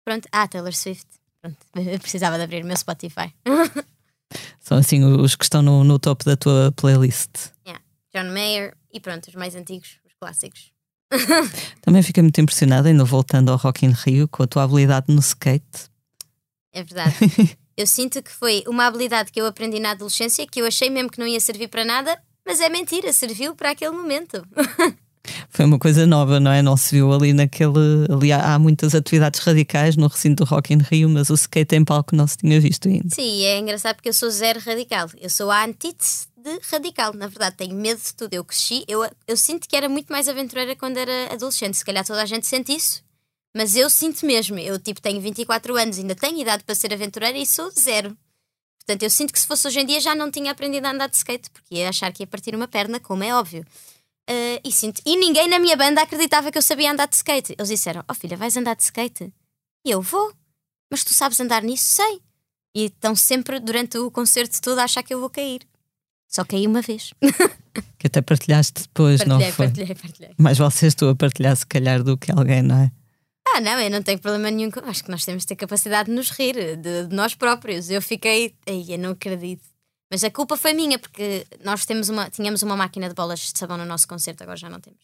B: Pronto, ah, Taylor Swift. Pronto, eu precisava de abrir o meu Spotify.
A: São assim os que estão no, no topo da tua playlist.
B: Yeah. John Mayer, e pronto, os mais antigos, os clássicos.
A: Também fiquei muito impressionada, ainda voltando ao Rock in Rio, com a tua habilidade no skate.
B: É verdade. eu sinto que foi uma habilidade que eu aprendi na adolescência que eu achei mesmo que não ia servir para nada, mas é mentira, serviu para aquele momento.
A: Foi uma coisa nova, não é? Não se viu ali naquele. Ali há, há, muitas atividades radicais no recinto do Rock in Rio, mas o skate em palco não se tinha visto ainda.
B: Sim, é engraçado porque eu sou zero radical. Eu sou a antítese de radical. Na verdade, tenho medo de tudo. Eu cresci, eu, eu sinto que era muito mais aventureira quando era adolescente. Se calhar toda a gente sente isso, mas eu sinto mesmo. Eu, tipo, tenho 24 anos, ainda tenho idade para ser aventureira e sou zero. Portanto, eu sinto que se fosse hoje em dia já não tinha aprendido a andar de skate, porque ia achar que ia partir uma perna, como é óbvio. Uh, e, sinto, e ninguém na minha banda acreditava que eu sabia andar de skate. Eles disseram: Oh filha, vais andar de skate? E eu vou. Mas tu sabes andar nisso? Sei. E estão sempre, durante o concerto todo, a achar que eu vou cair. Só caí uma vez.
A: que até partilhaste depois,
B: partilhei,
A: não foi?
B: Partilhei, partilhei.
A: Mais vocês tu a partilhar, se calhar, do que alguém, não é?
B: Ah, não, eu não tenho problema nenhum. Acho que nós temos de ter capacidade de nos rir, de, de nós próprios. Eu fiquei. Ai, eu não acredito. Mas a culpa foi minha, porque nós temos uma, tínhamos uma máquina de bolas de sabão no nosso concerto, agora já não temos.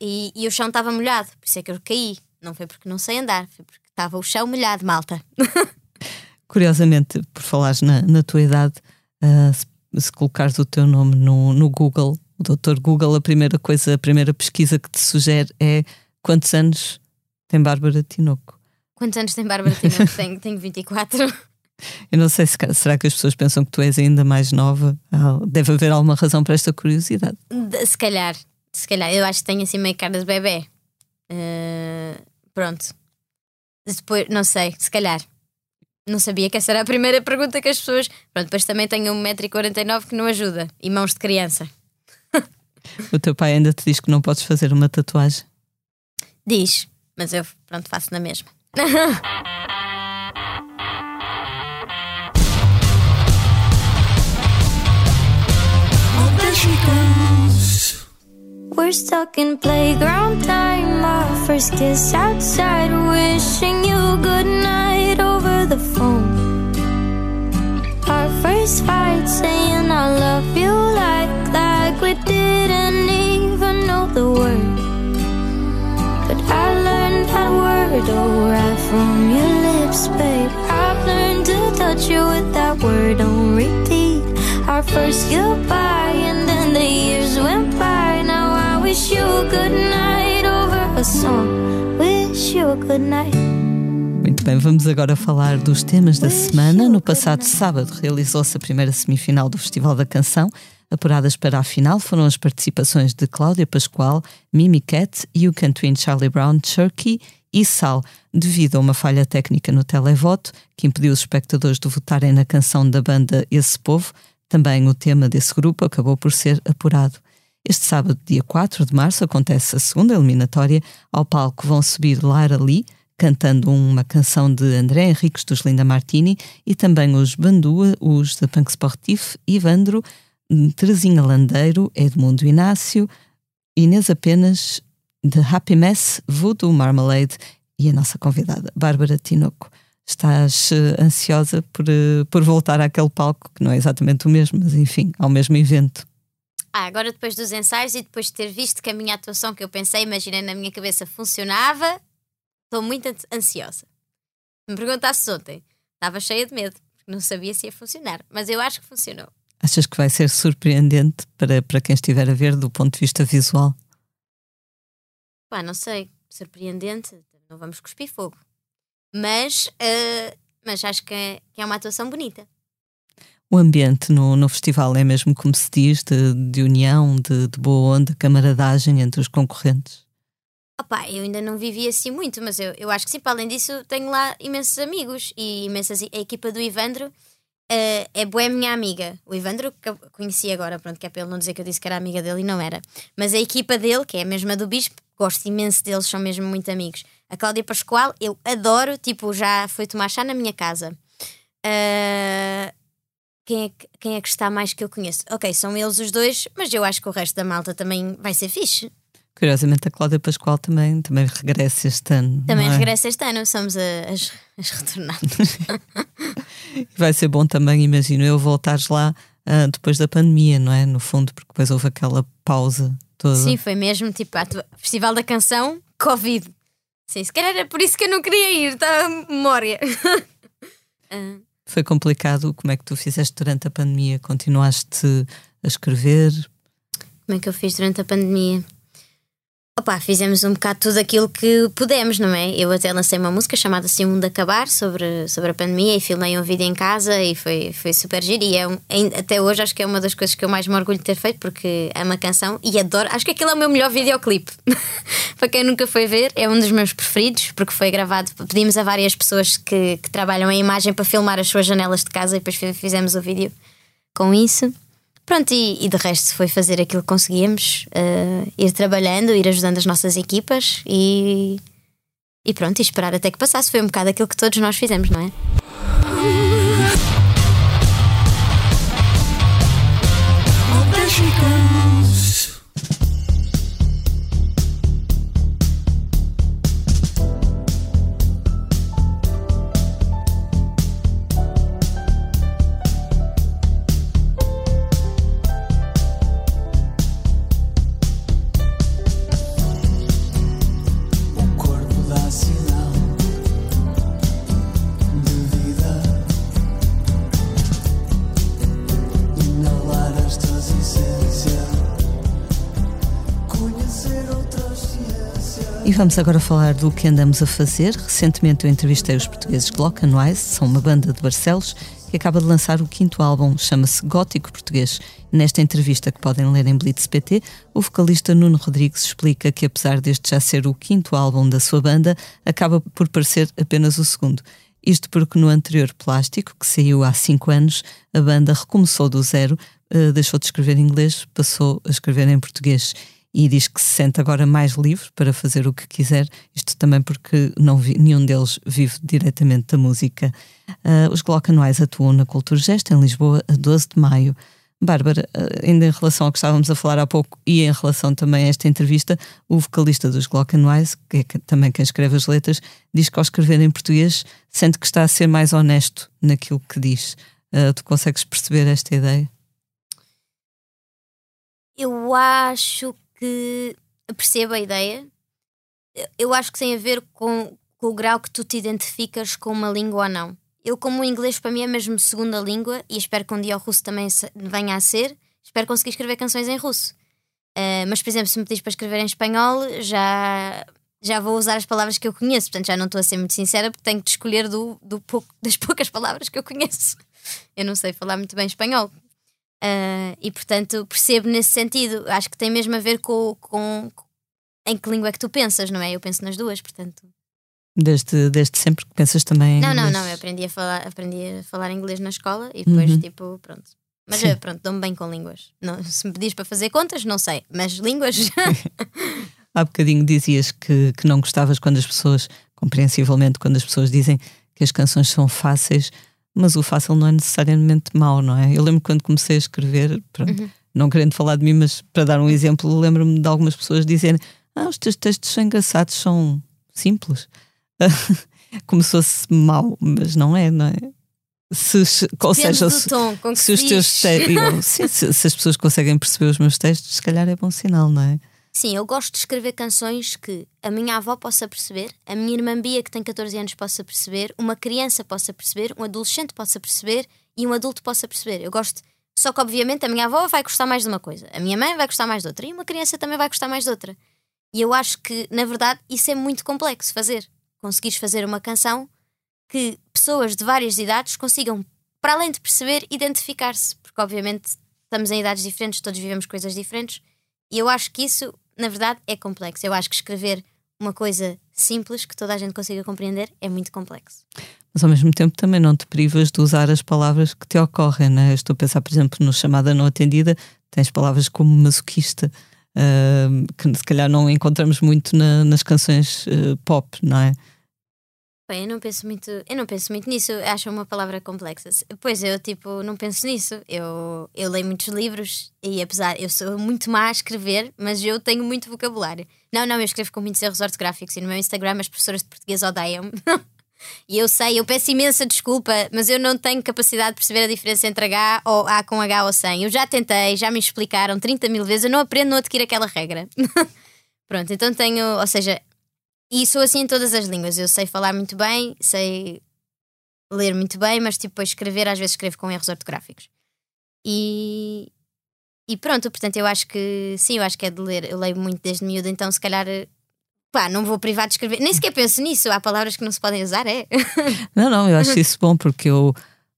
B: E, e o chão estava molhado, por isso é que eu caí. Não foi porque não sei andar, foi porque estava o chão molhado, malta.
A: Curiosamente, por falares na, na tua idade, uh, se, se, colocares o teu nome no, no Google, o doutor Google, a primeira coisa, a primeira pesquisa que te sugere é quantos anos tem Bárbara Tinoco?
B: Quantos anos tem Bárbara Tinoco? tenho, tenho 24.
A: Eu não sei se será que as pessoas pensam que tu és ainda mais nova. Ah, deve haver alguma razão para esta curiosidade.
B: Se calhar, se calhar. Eu acho que tenho assim meio cara de bebê. Uh, pronto. Depois, não sei, se calhar. Não sabia que essa era a primeira pergunta que as pessoas. Pronto, depois também tenho 1,49m que não ajuda. E mãos de criança.
A: o teu pai ainda te diz que não podes fazer uma tatuagem?
B: Diz, mas eu, pronto, faço na mesma.
D: We're stuck in playground time. Our first kiss outside. Wishing you good night phone. Our first fight saying I love you like like we didn't even know the word. But I learned that word oh right from your lips, babe. I've learned to touch you with that word on repeat. Our first goodbye and then the years went by. Now I wish you a good night over a song. Wish you a good night.
A: Bem, vamos agora falar dos temas da semana. No passado sábado realizou-se a primeira semifinal do Festival da Canção. Apuradas para a final foram as participações de Cláudia Pascoal, Mimi Cat, You Can Twin Charlie Brown, Cherky e Sal, devido a uma falha técnica no televoto que impediu os espectadores de votarem na canção da banda Esse Povo. Também o tema desse grupo acabou por ser apurado. Este sábado, dia 4 de março, acontece a segunda eliminatória. Ao palco vão subir Lara Lee, cantando uma canção de André Henriques dos Linda Martini e também os Bandua, os da Punk Sportif, Ivandro, Terezinha Landeiro, Edmundo Inácio, Inês Apenas, de Happy Mess, Voodoo Marmalade e a nossa convidada, Bárbara Tinoco. Estás uh, ansiosa por, uh, por voltar àquele palco, que não é exatamente o mesmo, mas enfim, ao mesmo evento.
B: Ah, agora depois dos ensaios e depois de ter visto que a minha atuação que eu pensei, imaginei na minha cabeça funcionava, estou muito ansiosa. Me perguntasse ontem, estava cheia de medo, porque não sabia se ia funcionar, mas eu acho que funcionou.
A: Achas que vai ser surpreendente para, para quem estiver a ver do ponto de vista visual?
B: Pá, não sei, surpreendente, não vamos cuspir fogo. Mas, uh, mas acho que é, que é uma atuação bonita.
A: O ambiente no, no festival é mesmo como se diz, de, de união, de, de boa onda, camaradagem entre os concorrentes?
B: Opa, eu ainda não vivi assim muito, mas eu, eu acho que sim. Para além disso, tenho lá imensos amigos e imensas. A equipa do Ivandro uh, é boa minha amiga. O Ivandro que eu conheci agora, pronto, que é para ele não dizer que eu disse que era amiga dele e não era. Mas a equipa dele, que é a mesma do Bispo, gosto imenso deles, são mesmo muito amigos. A Cláudia Pascoal, eu adoro, tipo, já foi tomar chá na minha casa. Uh, quem, é que, quem é que está mais que eu conheço? Ok, são eles os dois, mas eu acho que o resto da malta também vai ser fixe.
A: Curiosamente, a Cláudia Pascoal também, também regressa este ano.
B: Também
A: é?
B: regressa este ano, somos a, as, as retornadas.
A: Vai ser bom também, imagino eu, voltares lá uh, depois da pandemia, não é? No fundo, porque depois houve aquela pausa toda.
B: Sim, foi mesmo tipo Festival da Canção, Covid. Sim, se calhar era por isso que eu não queria ir, estava a memória.
A: uh. Foi complicado. Como é que tu fizeste durante a pandemia? Continuaste a escrever?
B: Como é que eu fiz durante a pandemia? Opa, fizemos um bocado tudo aquilo que pudemos, não é? Eu até lancei uma música chamada Se o Mundo Acabar sobre, sobre a pandemia e filmei um vídeo em casa e foi, foi super giro. E é um, até hoje acho que é uma das coisas que eu mais me orgulho de ter feito porque amo a canção e adoro. Acho que aquele é o meu melhor videoclipe. Para quem nunca foi ver, é um dos meus preferidos porque foi gravado. Pedimos a várias pessoas que, que trabalham em imagem para filmar as suas janelas de casa e depois fizemos o vídeo com isso. Pronto, e, e de resto foi fazer aquilo que conseguíamos, uh, ir trabalhando, ir ajudando as nossas equipas e, e pronto, e esperar até que passasse. Foi um bocado aquilo que todos nós fizemos, não é?
A: Vamos agora falar do que andamos a fazer. Recentemente eu entrevistei os portugueses Glockenwise, são uma banda de Barcelos que acaba de lançar o quinto álbum, chama-se Gótico Português. Nesta entrevista que podem ler em Blitz PT, o vocalista Nuno Rodrigues explica que, apesar deste já ser o quinto álbum da sua banda, acaba por parecer apenas o segundo. Isto porque no anterior Plástico, que saiu há cinco anos, a banda recomeçou do zero, uh, deixou de escrever em inglês, passou a escrever em português e diz que se sente agora mais livre para fazer o que quiser, isto também porque não vi, nenhum deles vive diretamente da música. Uh, os Glockenwise atuam na Cultura Gesto, em Lisboa, a 12 de maio. Bárbara, uh, ainda em relação ao que estávamos a falar há pouco e em relação também a esta entrevista, o vocalista dos Glockenwise, que é também quem escreve as letras, diz que ao escrever em português sente que está a ser mais honesto naquilo que diz. Uh, tu consegues perceber esta ideia?
B: Eu acho que percebo a ideia. Eu acho que tem a ver com, com o grau que tu te identificas com uma língua ou não. Eu, como o inglês para mim é mesmo segunda língua e espero que um dia o russo também venha a ser, espero conseguir escrever canções em russo. Uh, mas, por exemplo, se me pedis para escrever em espanhol, já, já vou usar as palavras que eu conheço. Portanto, já não estou a ser muito sincera porque tenho que escolher do, do pouco, das poucas palavras que eu conheço. Eu não sei falar muito bem espanhol. Uh, e portanto percebo nesse sentido. Acho que tem mesmo a ver com, com, em que língua é que tu pensas, não é? Eu penso nas duas, portanto.
A: Desde, desde sempre que pensas também
B: Não, não, não. Eu aprendi a falar, aprendi a falar inglês na escola e depois, uhum. tipo, pronto. Mas Sim. pronto, dou-me bem com línguas. Não, se me pedis para fazer contas, não sei, mas línguas.
A: Há bocadinho dizias que, que não gostavas quando as pessoas, compreensivelmente, quando as pessoas dizem que as canções são fáceis, mas o fácil não é necessariamente mau, não é? Eu lembro quando comecei a escrever, pronto, uhum. não querendo falar de mim, mas para dar um exemplo, lembro-me de algumas pessoas dizerem: Ah, os teus textos são engraçados, são simples. Como se fosse mau, mas não é, não é? Se, ou seja, se, se os teus textos, se, se as pessoas conseguem perceber os meus textos, se calhar é bom sinal, não é?
B: Sim, eu gosto de escrever canções que a minha avó possa perceber, a minha irmã Bia, que tem 14 anos, possa perceber, uma criança possa perceber, um adolescente possa perceber e um adulto possa perceber. Eu gosto. Só que, obviamente, a minha avó vai gostar mais de uma coisa, a minha mãe vai gostar mais de outra e uma criança também vai gostar mais de outra. E eu acho que, na verdade, isso é muito complexo fazer. Conseguires fazer uma canção que pessoas de várias idades consigam, para além de perceber, identificar-se. Porque, obviamente, estamos em idades diferentes, todos vivemos coisas diferentes. E eu acho que isso na verdade, é complexo. Eu acho que escrever uma coisa simples que toda a gente consiga compreender é muito complexo.
A: Mas ao mesmo tempo também não te privas de usar as palavras que te ocorrem, né? Estou a pensar, por exemplo, no chamada não atendida, tens palavras como masoquista, uh, que se calhar não encontramos muito na, nas canções uh, pop, não é?
B: Bem, eu não penso muito, eu não penso muito nisso, acho uma palavra complexa. Pois eu tipo não penso nisso. Eu, eu leio muitos livros e apesar eu sou muito má a escrever, mas eu tenho muito vocabulário. Não, não, eu escrevo com muitos erros ortográficos e no meu Instagram as professoras de português odeiam-me. e eu sei, eu peço imensa desculpa, mas eu não tenho capacidade de perceber a diferença entre H ou A com H ou sem. Eu já tentei, já me explicaram 30 mil vezes, eu não aprendo, não adquiro aquela regra. Pronto, então tenho, ou seja, e sou assim em todas as línguas. Eu sei falar muito bem, sei ler muito bem, mas tipo, escrever, às vezes escrevo com erros ortográficos. E, e pronto, portanto, eu acho que sim, eu acho que é de ler. Eu leio muito desde miúdo, então se calhar. Pá, não vou privar de escrever. Nem sequer penso nisso. Há palavras que não se podem usar, é?
A: Não, não, eu acho isso bom porque eu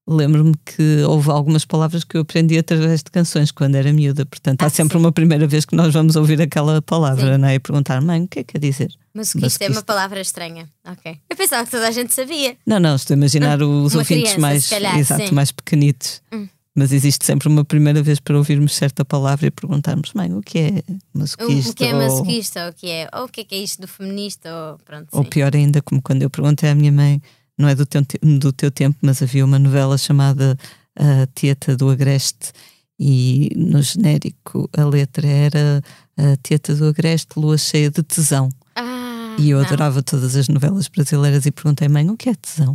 A: lembro-me que houve algumas palavras que eu aprendi através de canções quando era miúda. Portanto, ah, há sempre sim. uma primeira vez que nós vamos ouvir aquela palavra, né? E perguntar, mãe, o que é que quer dizer?
B: Masoquista, é uma palavra estranha. Ok. Eu pensava que toda a gente sabia.
A: Não, não, estou a imaginar os uma ouvintes criança, mais, calhar, exato, mais pequenitos. Hum. Mas existe sempre uma primeira vez para ouvirmos certa palavra e perguntarmos, mãe, o que é masoquista?
B: O, que é masoquista? Ou, o que é, ou o que é, que é isto do feminista? Ou, pronto,
A: ou pior ainda, como quando eu perguntei à minha mãe, não é do teu, do teu tempo, mas havia uma novela chamada A Tieta do Agreste e no genérico a letra era A Tieta do Agreste, lua cheia de tesão. E eu não. adorava todas as novelas brasileiras e perguntei, mãe, o que é tesão?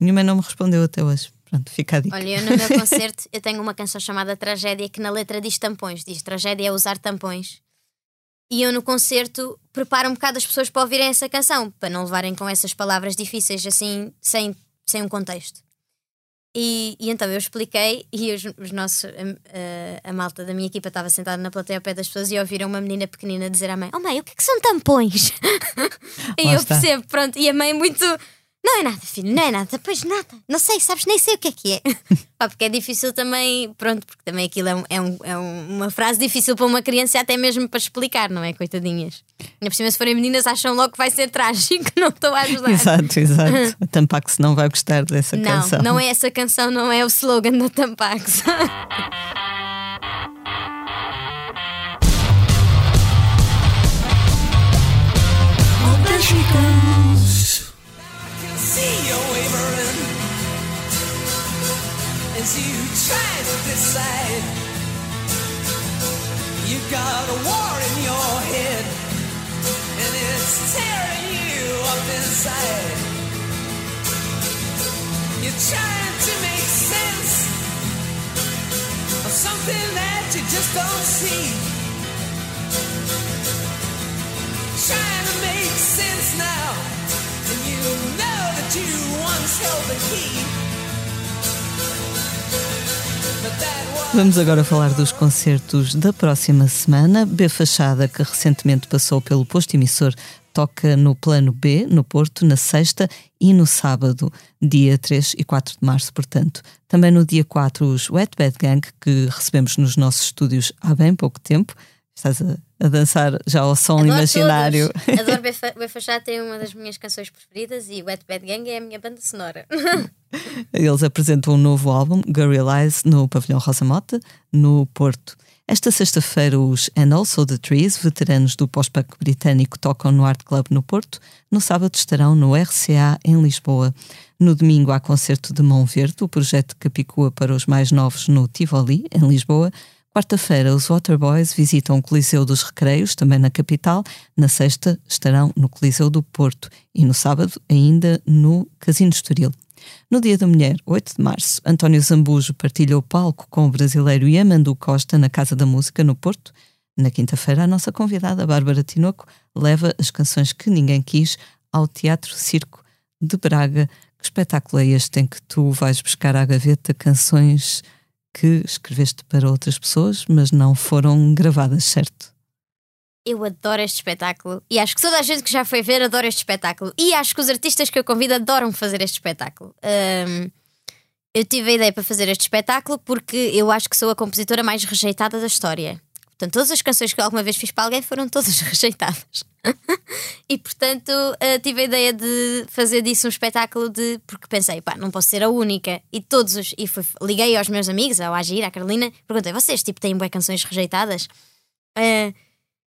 A: Minha mãe não me respondeu até hoje. Pronto, fica a dica.
B: Olha, eu no meu concerto eu tenho uma canção chamada Tragédia que na letra diz tampões, diz tragédia é usar tampões. E eu no concerto preparo um bocado as pessoas para ouvirem essa canção, para não levarem com essas palavras difíceis assim, sem, sem um contexto. E, e, então eu expliquei e os, os nossos, a, a, malta da minha equipa estava sentada na plateia ao pé das pessoas e ouviram uma menina pequenina dizer à mãe: Oh mãe, o que é que são tampões? e Lá eu está. percebo, pronto. E a mãe muito. Não é nada, filho, não é nada. Pois nada. Não sei, sabes, nem sei o que é que é. Pá, porque é difícil também, pronto, porque também aquilo é, um, é, um, é uma frase difícil para uma criança, até mesmo para explicar, não é? Coitadinhas. Ainda por cima, se forem meninas, acham logo que vai ser trágico, não estou a ajudar.
A: Exato, exato. A Tampax não vai gostar dessa
B: não,
A: canção.
B: Não, não é essa canção, não é o slogan da Tampax.
E: see as you try to decide. You got a war in your head, and it's tearing you up inside. You're trying to make sense of something that you just don't see. Trying to make sense now, and you know that you once held the key.
A: Vamos agora falar dos concertos da próxima semana. B Fachada, que recentemente passou pelo posto emissor, toca no plano B, no Porto, na sexta e no sábado, dia 3 e 4 de março, portanto. Também no dia 4, os Wet Bad Gang, que recebemos nos nossos estúdios há bem pouco tempo. Estás a, a dançar já ao som
B: Adoro
A: imaginário.
B: todos. Adoro Befa- Befachá, tem uma das minhas canções preferidas e Wet Bad Gang é a minha banda sonora.
A: Eles apresentam um novo álbum, Gorillaz, no Pavilhão Rosa Mota, no Porto. Esta sexta-feira, os And Also the Trees, veteranos do pós-punk britânico, tocam no Art Club no Porto. No sábado estarão no RCA em Lisboa. No domingo há concerto de Mão Verde, o projeto Capicua para os mais novos no Tivoli, em Lisboa. Quarta-feira, os Waterboys visitam o Coliseu dos Recreios, também na capital. Na sexta, estarão no Coliseu do Porto. E no sábado, ainda no Casino Estoril. No Dia da Mulher, 8 de março, António Zambujo partilha o palco com o brasileiro Yamandu Costa na Casa da Música, no Porto. Na quinta-feira, a nossa convidada, Bárbara Tinoco, leva as canções que ninguém quis ao Teatro Circo de Braga. Que espetáculo é este em que tu vais buscar à gaveta canções que escreveste para outras pessoas, mas não foram gravadas, certo?
B: Eu adoro este espetáculo e acho que toda a gente que já foi ver adora este espetáculo. E acho que os artistas que eu convido adoram fazer este espetáculo. Hum, eu tive a ideia para fazer este espetáculo porque eu acho que sou a compositora mais rejeitada da história. Portanto, todas as canções que alguma vez fiz para alguém foram todas rejeitadas. e portanto, eh, tive a ideia de fazer disso um espetáculo de. Porque pensei, pá, não posso ser a única. E todos os. E fui- liguei aos meus amigos, ao Agir, à Carolina, perguntei: vocês, tipo, têm boas canções rejeitadas? Eh,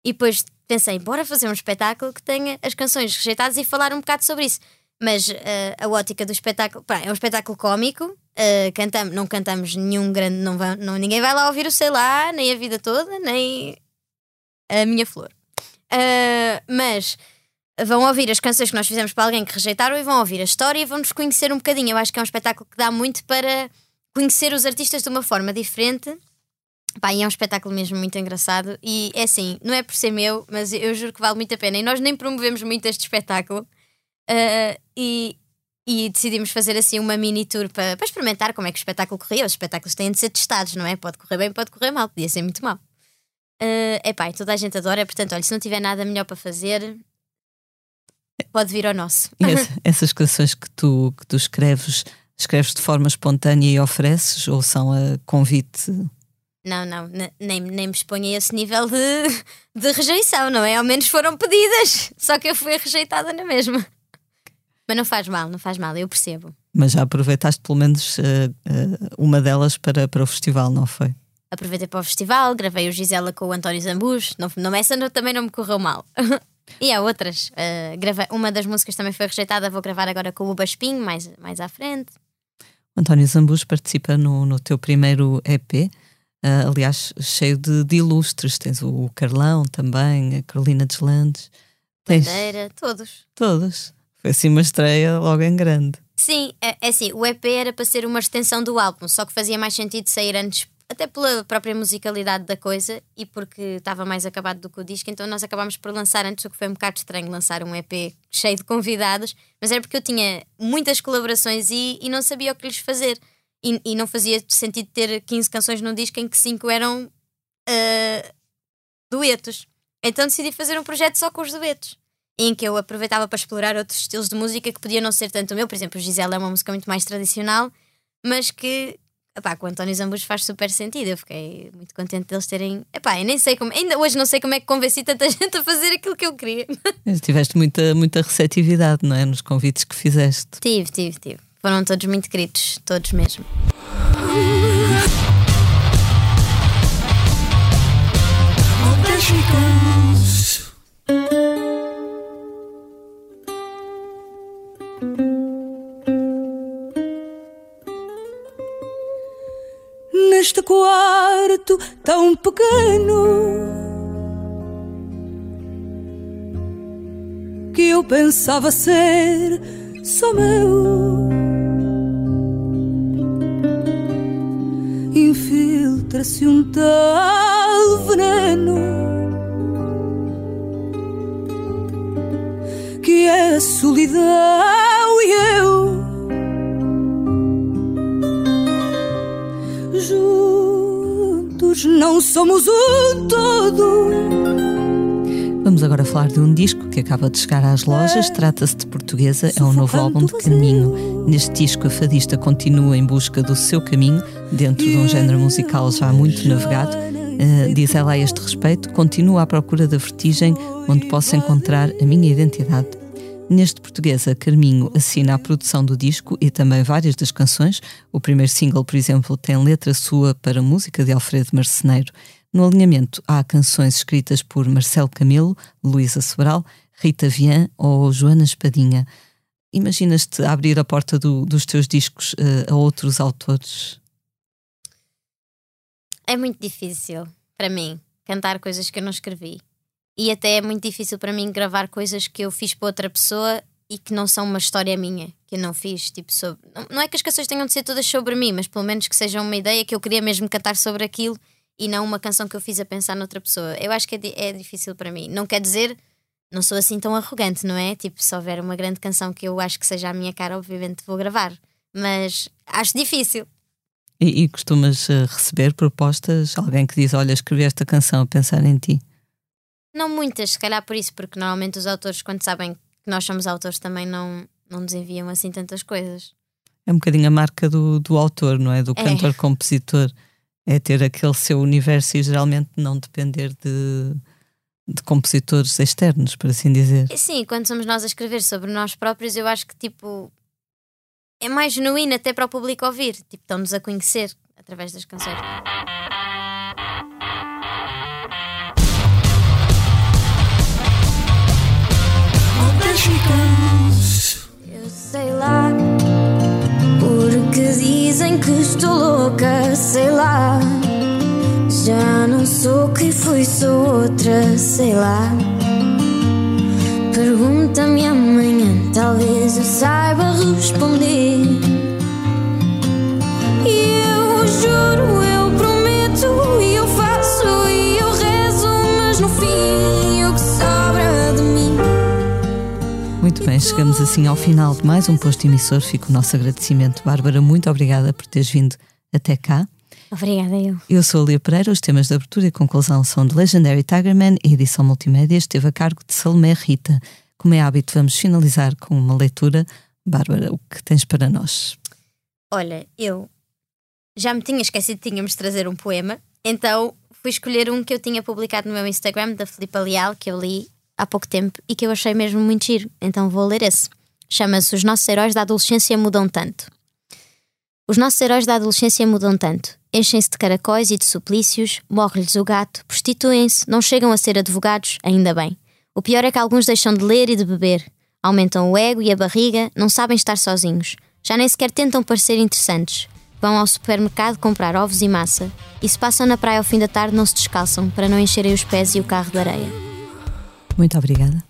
B: e depois pensei, bora fazer um espetáculo que tenha as canções rejeitadas e falar um bocado sobre isso. Mas eh, a ótica do espetáculo, pá, é um espetáculo cómico, eh, cantamos, não cantamos nenhum grande, não, vai, não ninguém vai lá ouvir o sei lá, nem a vida toda, nem a minha flor. Eh, mas vão ouvir as canções que nós fizemos para alguém que rejeitaram e vão ouvir a história e vão nos conhecer um bocadinho. Eu acho que é um espetáculo que dá muito para conhecer os artistas de uma forma diferente. Pá, e é um espetáculo mesmo muito engraçado. E é assim, não é por ser meu, mas eu juro que vale muito a pena. E nós nem promovemos muito este espetáculo. Ah, e, e decidimos fazer assim uma mini tour para, para experimentar como é que o espetáculo corria. Os espetáculos têm de ser testados, não é? Pode correr bem, pode correr mal, podia ser muito mal. É epá, e toda a gente adora, portanto, olha, se não tiver nada melhor para fazer, pode vir ao nosso.
A: Essa- essas canções que tu, que tu escreves, escreves de forma espontânea e ofereces, ou são a convite?
B: Não, não, ne- nem, nem me exponho a esse nível de, de rejeição, não é? Ao menos foram pedidas, só que eu fui rejeitada na mesma. Mas não faz mal, não faz mal, eu percebo.
A: Mas já aproveitaste pelo menos eh, eh, uma delas para, para o festival, não foi?
B: Aproveitei para o festival, gravei o Gisela com o António Zambus, não, não, essa não- também não me correu mal. e há outras. uh, gravei, uma das músicas também foi rejeitada, vou gravar agora com o Baspinho, mais, mais à frente.
A: António Zambus participa no, no teu primeiro EP, eh, aliás, cheio de, de ilustres. Tens o Carlão também, a Carolina Deslandes. Tens
B: Bandeira, todos.
A: todos. Foi assim uma estreia logo em grande.
B: Sim, é, é assim, o EP era para ser uma extensão do álbum, só que fazia mais sentido sair antes, até pela própria musicalidade da coisa e porque estava mais acabado do que o disco, então nós acabámos por lançar antes, o que foi um bocado estranho lançar um EP cheio de convidados, mas era porque eu tinha muitas colaborações e, e não sabia o que lhes fazer. E, e não fazia sentido ter 15 canções num disco em que 5 eram ah, duetos. Então decidi fazer um projeto só com os duetos. Em que eu aproveitava para explorar outros estilos de música que podia não ser tanto o meu. Por exemplo, Gisela é uma música muito mais tradicional, mas que epá, com o António Zambus faz super sentido. Eu fiquei muito contente deles terem. Epá, eu nem sei como, ainda hoje não sei como é que convenci tanta gente a fazer aquilo que eu queria.
A: Tiveste muita, muita receptividade, não é? Nos convites que fizeste.
B: tive, tive, tive. Foram todos muito queridos, todos mesmo.
F: Neste quarto tão pequeno que eu pensava ser só meu. Infiltra-se um tal veneno que é a solidão e eu. Juntos não somos um todo.
A: Vamos agora falar de um disco que acaba de chegar às lojas. Trata-se de Portuguesa, é um novo álbum de caminho. Neste disco, a fadista continua em busca do seu caminho, dentro de um género musical já muito navegado. Uh, diz ela a este respeito: continuo à procura da vertigem onde posso encontrar a minha identidade. Neste Portuguesa, Carminho assina a produção do disco e também várias das canções. O primeiro single, por exemplo, tem letra sua para música de Alfredo Marceneiro. No alinhamento há canções escritas por Marcelo Camilo, Luísa Sobral, Rita Vian ou Joana Espadinha. Imaginas-te abrir a porta do, dos teus discos uh, a outros autores?
B: É muito difícil para mim cantar coisas que eu não escrevi. E até é muito difícil para mim gravar coisas que eu fiz para outra pessoa e que não são uma história minha, que eu não fiz. Tipo, sobre... Não é que as canções tenham de ser todas sobre mim, mas pelo menos que sejam uma ideia que eu queria mesmo cantar sobre aquilo e não uma canção que eu fiz a pensar noutra pessoa. Eu acho que é, é difícil para mim. Não quer dizer, não sou assim tão arrogante, não é? Tipo, se houver uma grande canção que eu acho que seja a minha cara, obviamente vou gravar. Mas acho difícil.
A: E, e costumas uh, receber propostas? Alguém que diz: Olha, escrevi esta canção a pensar em ti?
B: Não muitas, se calhar por isso, porque normalmente os autores, quando sabem que nós somos autores, também não, não nos enviam assim tantas coisas.
A: É um bocadinho a marca do, do autor, não é? Do
B: É.
A: cantor-compositor. É ter aquele seu universo e geralmente não depender de, de compositores externos, por assim dizer.
B: Sim, quando somos nós a escrever sobre nós próprios, eu acho que tipo é mais genuíno até para o público ouvir. Tipo, estão-nos a conhecer através das canções.
D: Dizem que estou louca, sei lá. Já não sou quem fui, sou outra, sei lá. Pergunta-me amanhã, talvez eu saiba responder.
A: Muito bem, chegamos assim ao final de mais um posto emissor. Fica o nosso agradecimento. Bárbara, muito obrigada por teres vindo até cá.
B: Obrigada, eu.
A: Eu sou a Lia Pereira, os temas de abertura e conclusão são de Legendary Tigerman e edição multimédia esteve a cargo de Salomé Rita. Como é hábito, vamos finalizar com uma leitura. Bárbara, o que tens para nós?
B: Olha, eu já me tinha esquecido que tínhamos de trazer um poema, então fui escolher um que eu tinha publicado no meu Instagram, da Filipa Leal, que eu li há pouco tempo e que eu achei mesmo muito giro, então vou ler esse. Chama-se Os Nossos Heróis da Adolescência Mudam Tanto. Os nossos heróis da adolescência mudam tanto. Enchem-se de caracóis e de suplícios, morre-lhes o gato, prostituem-se, não chegam a ser advogados, ainda bem. O pior é que alguns deixam de ler e de beber. Aumentam o ego e a barriga, não sabem estar sozinhos. Já nem sequer tentam parecer interessantes. Vão ao supermercado comprar ovos e massa. E se passam na praia ao fim da tarde, não se descalçam para não encherem os pés e o carro de areia.
A: Muito obrigada.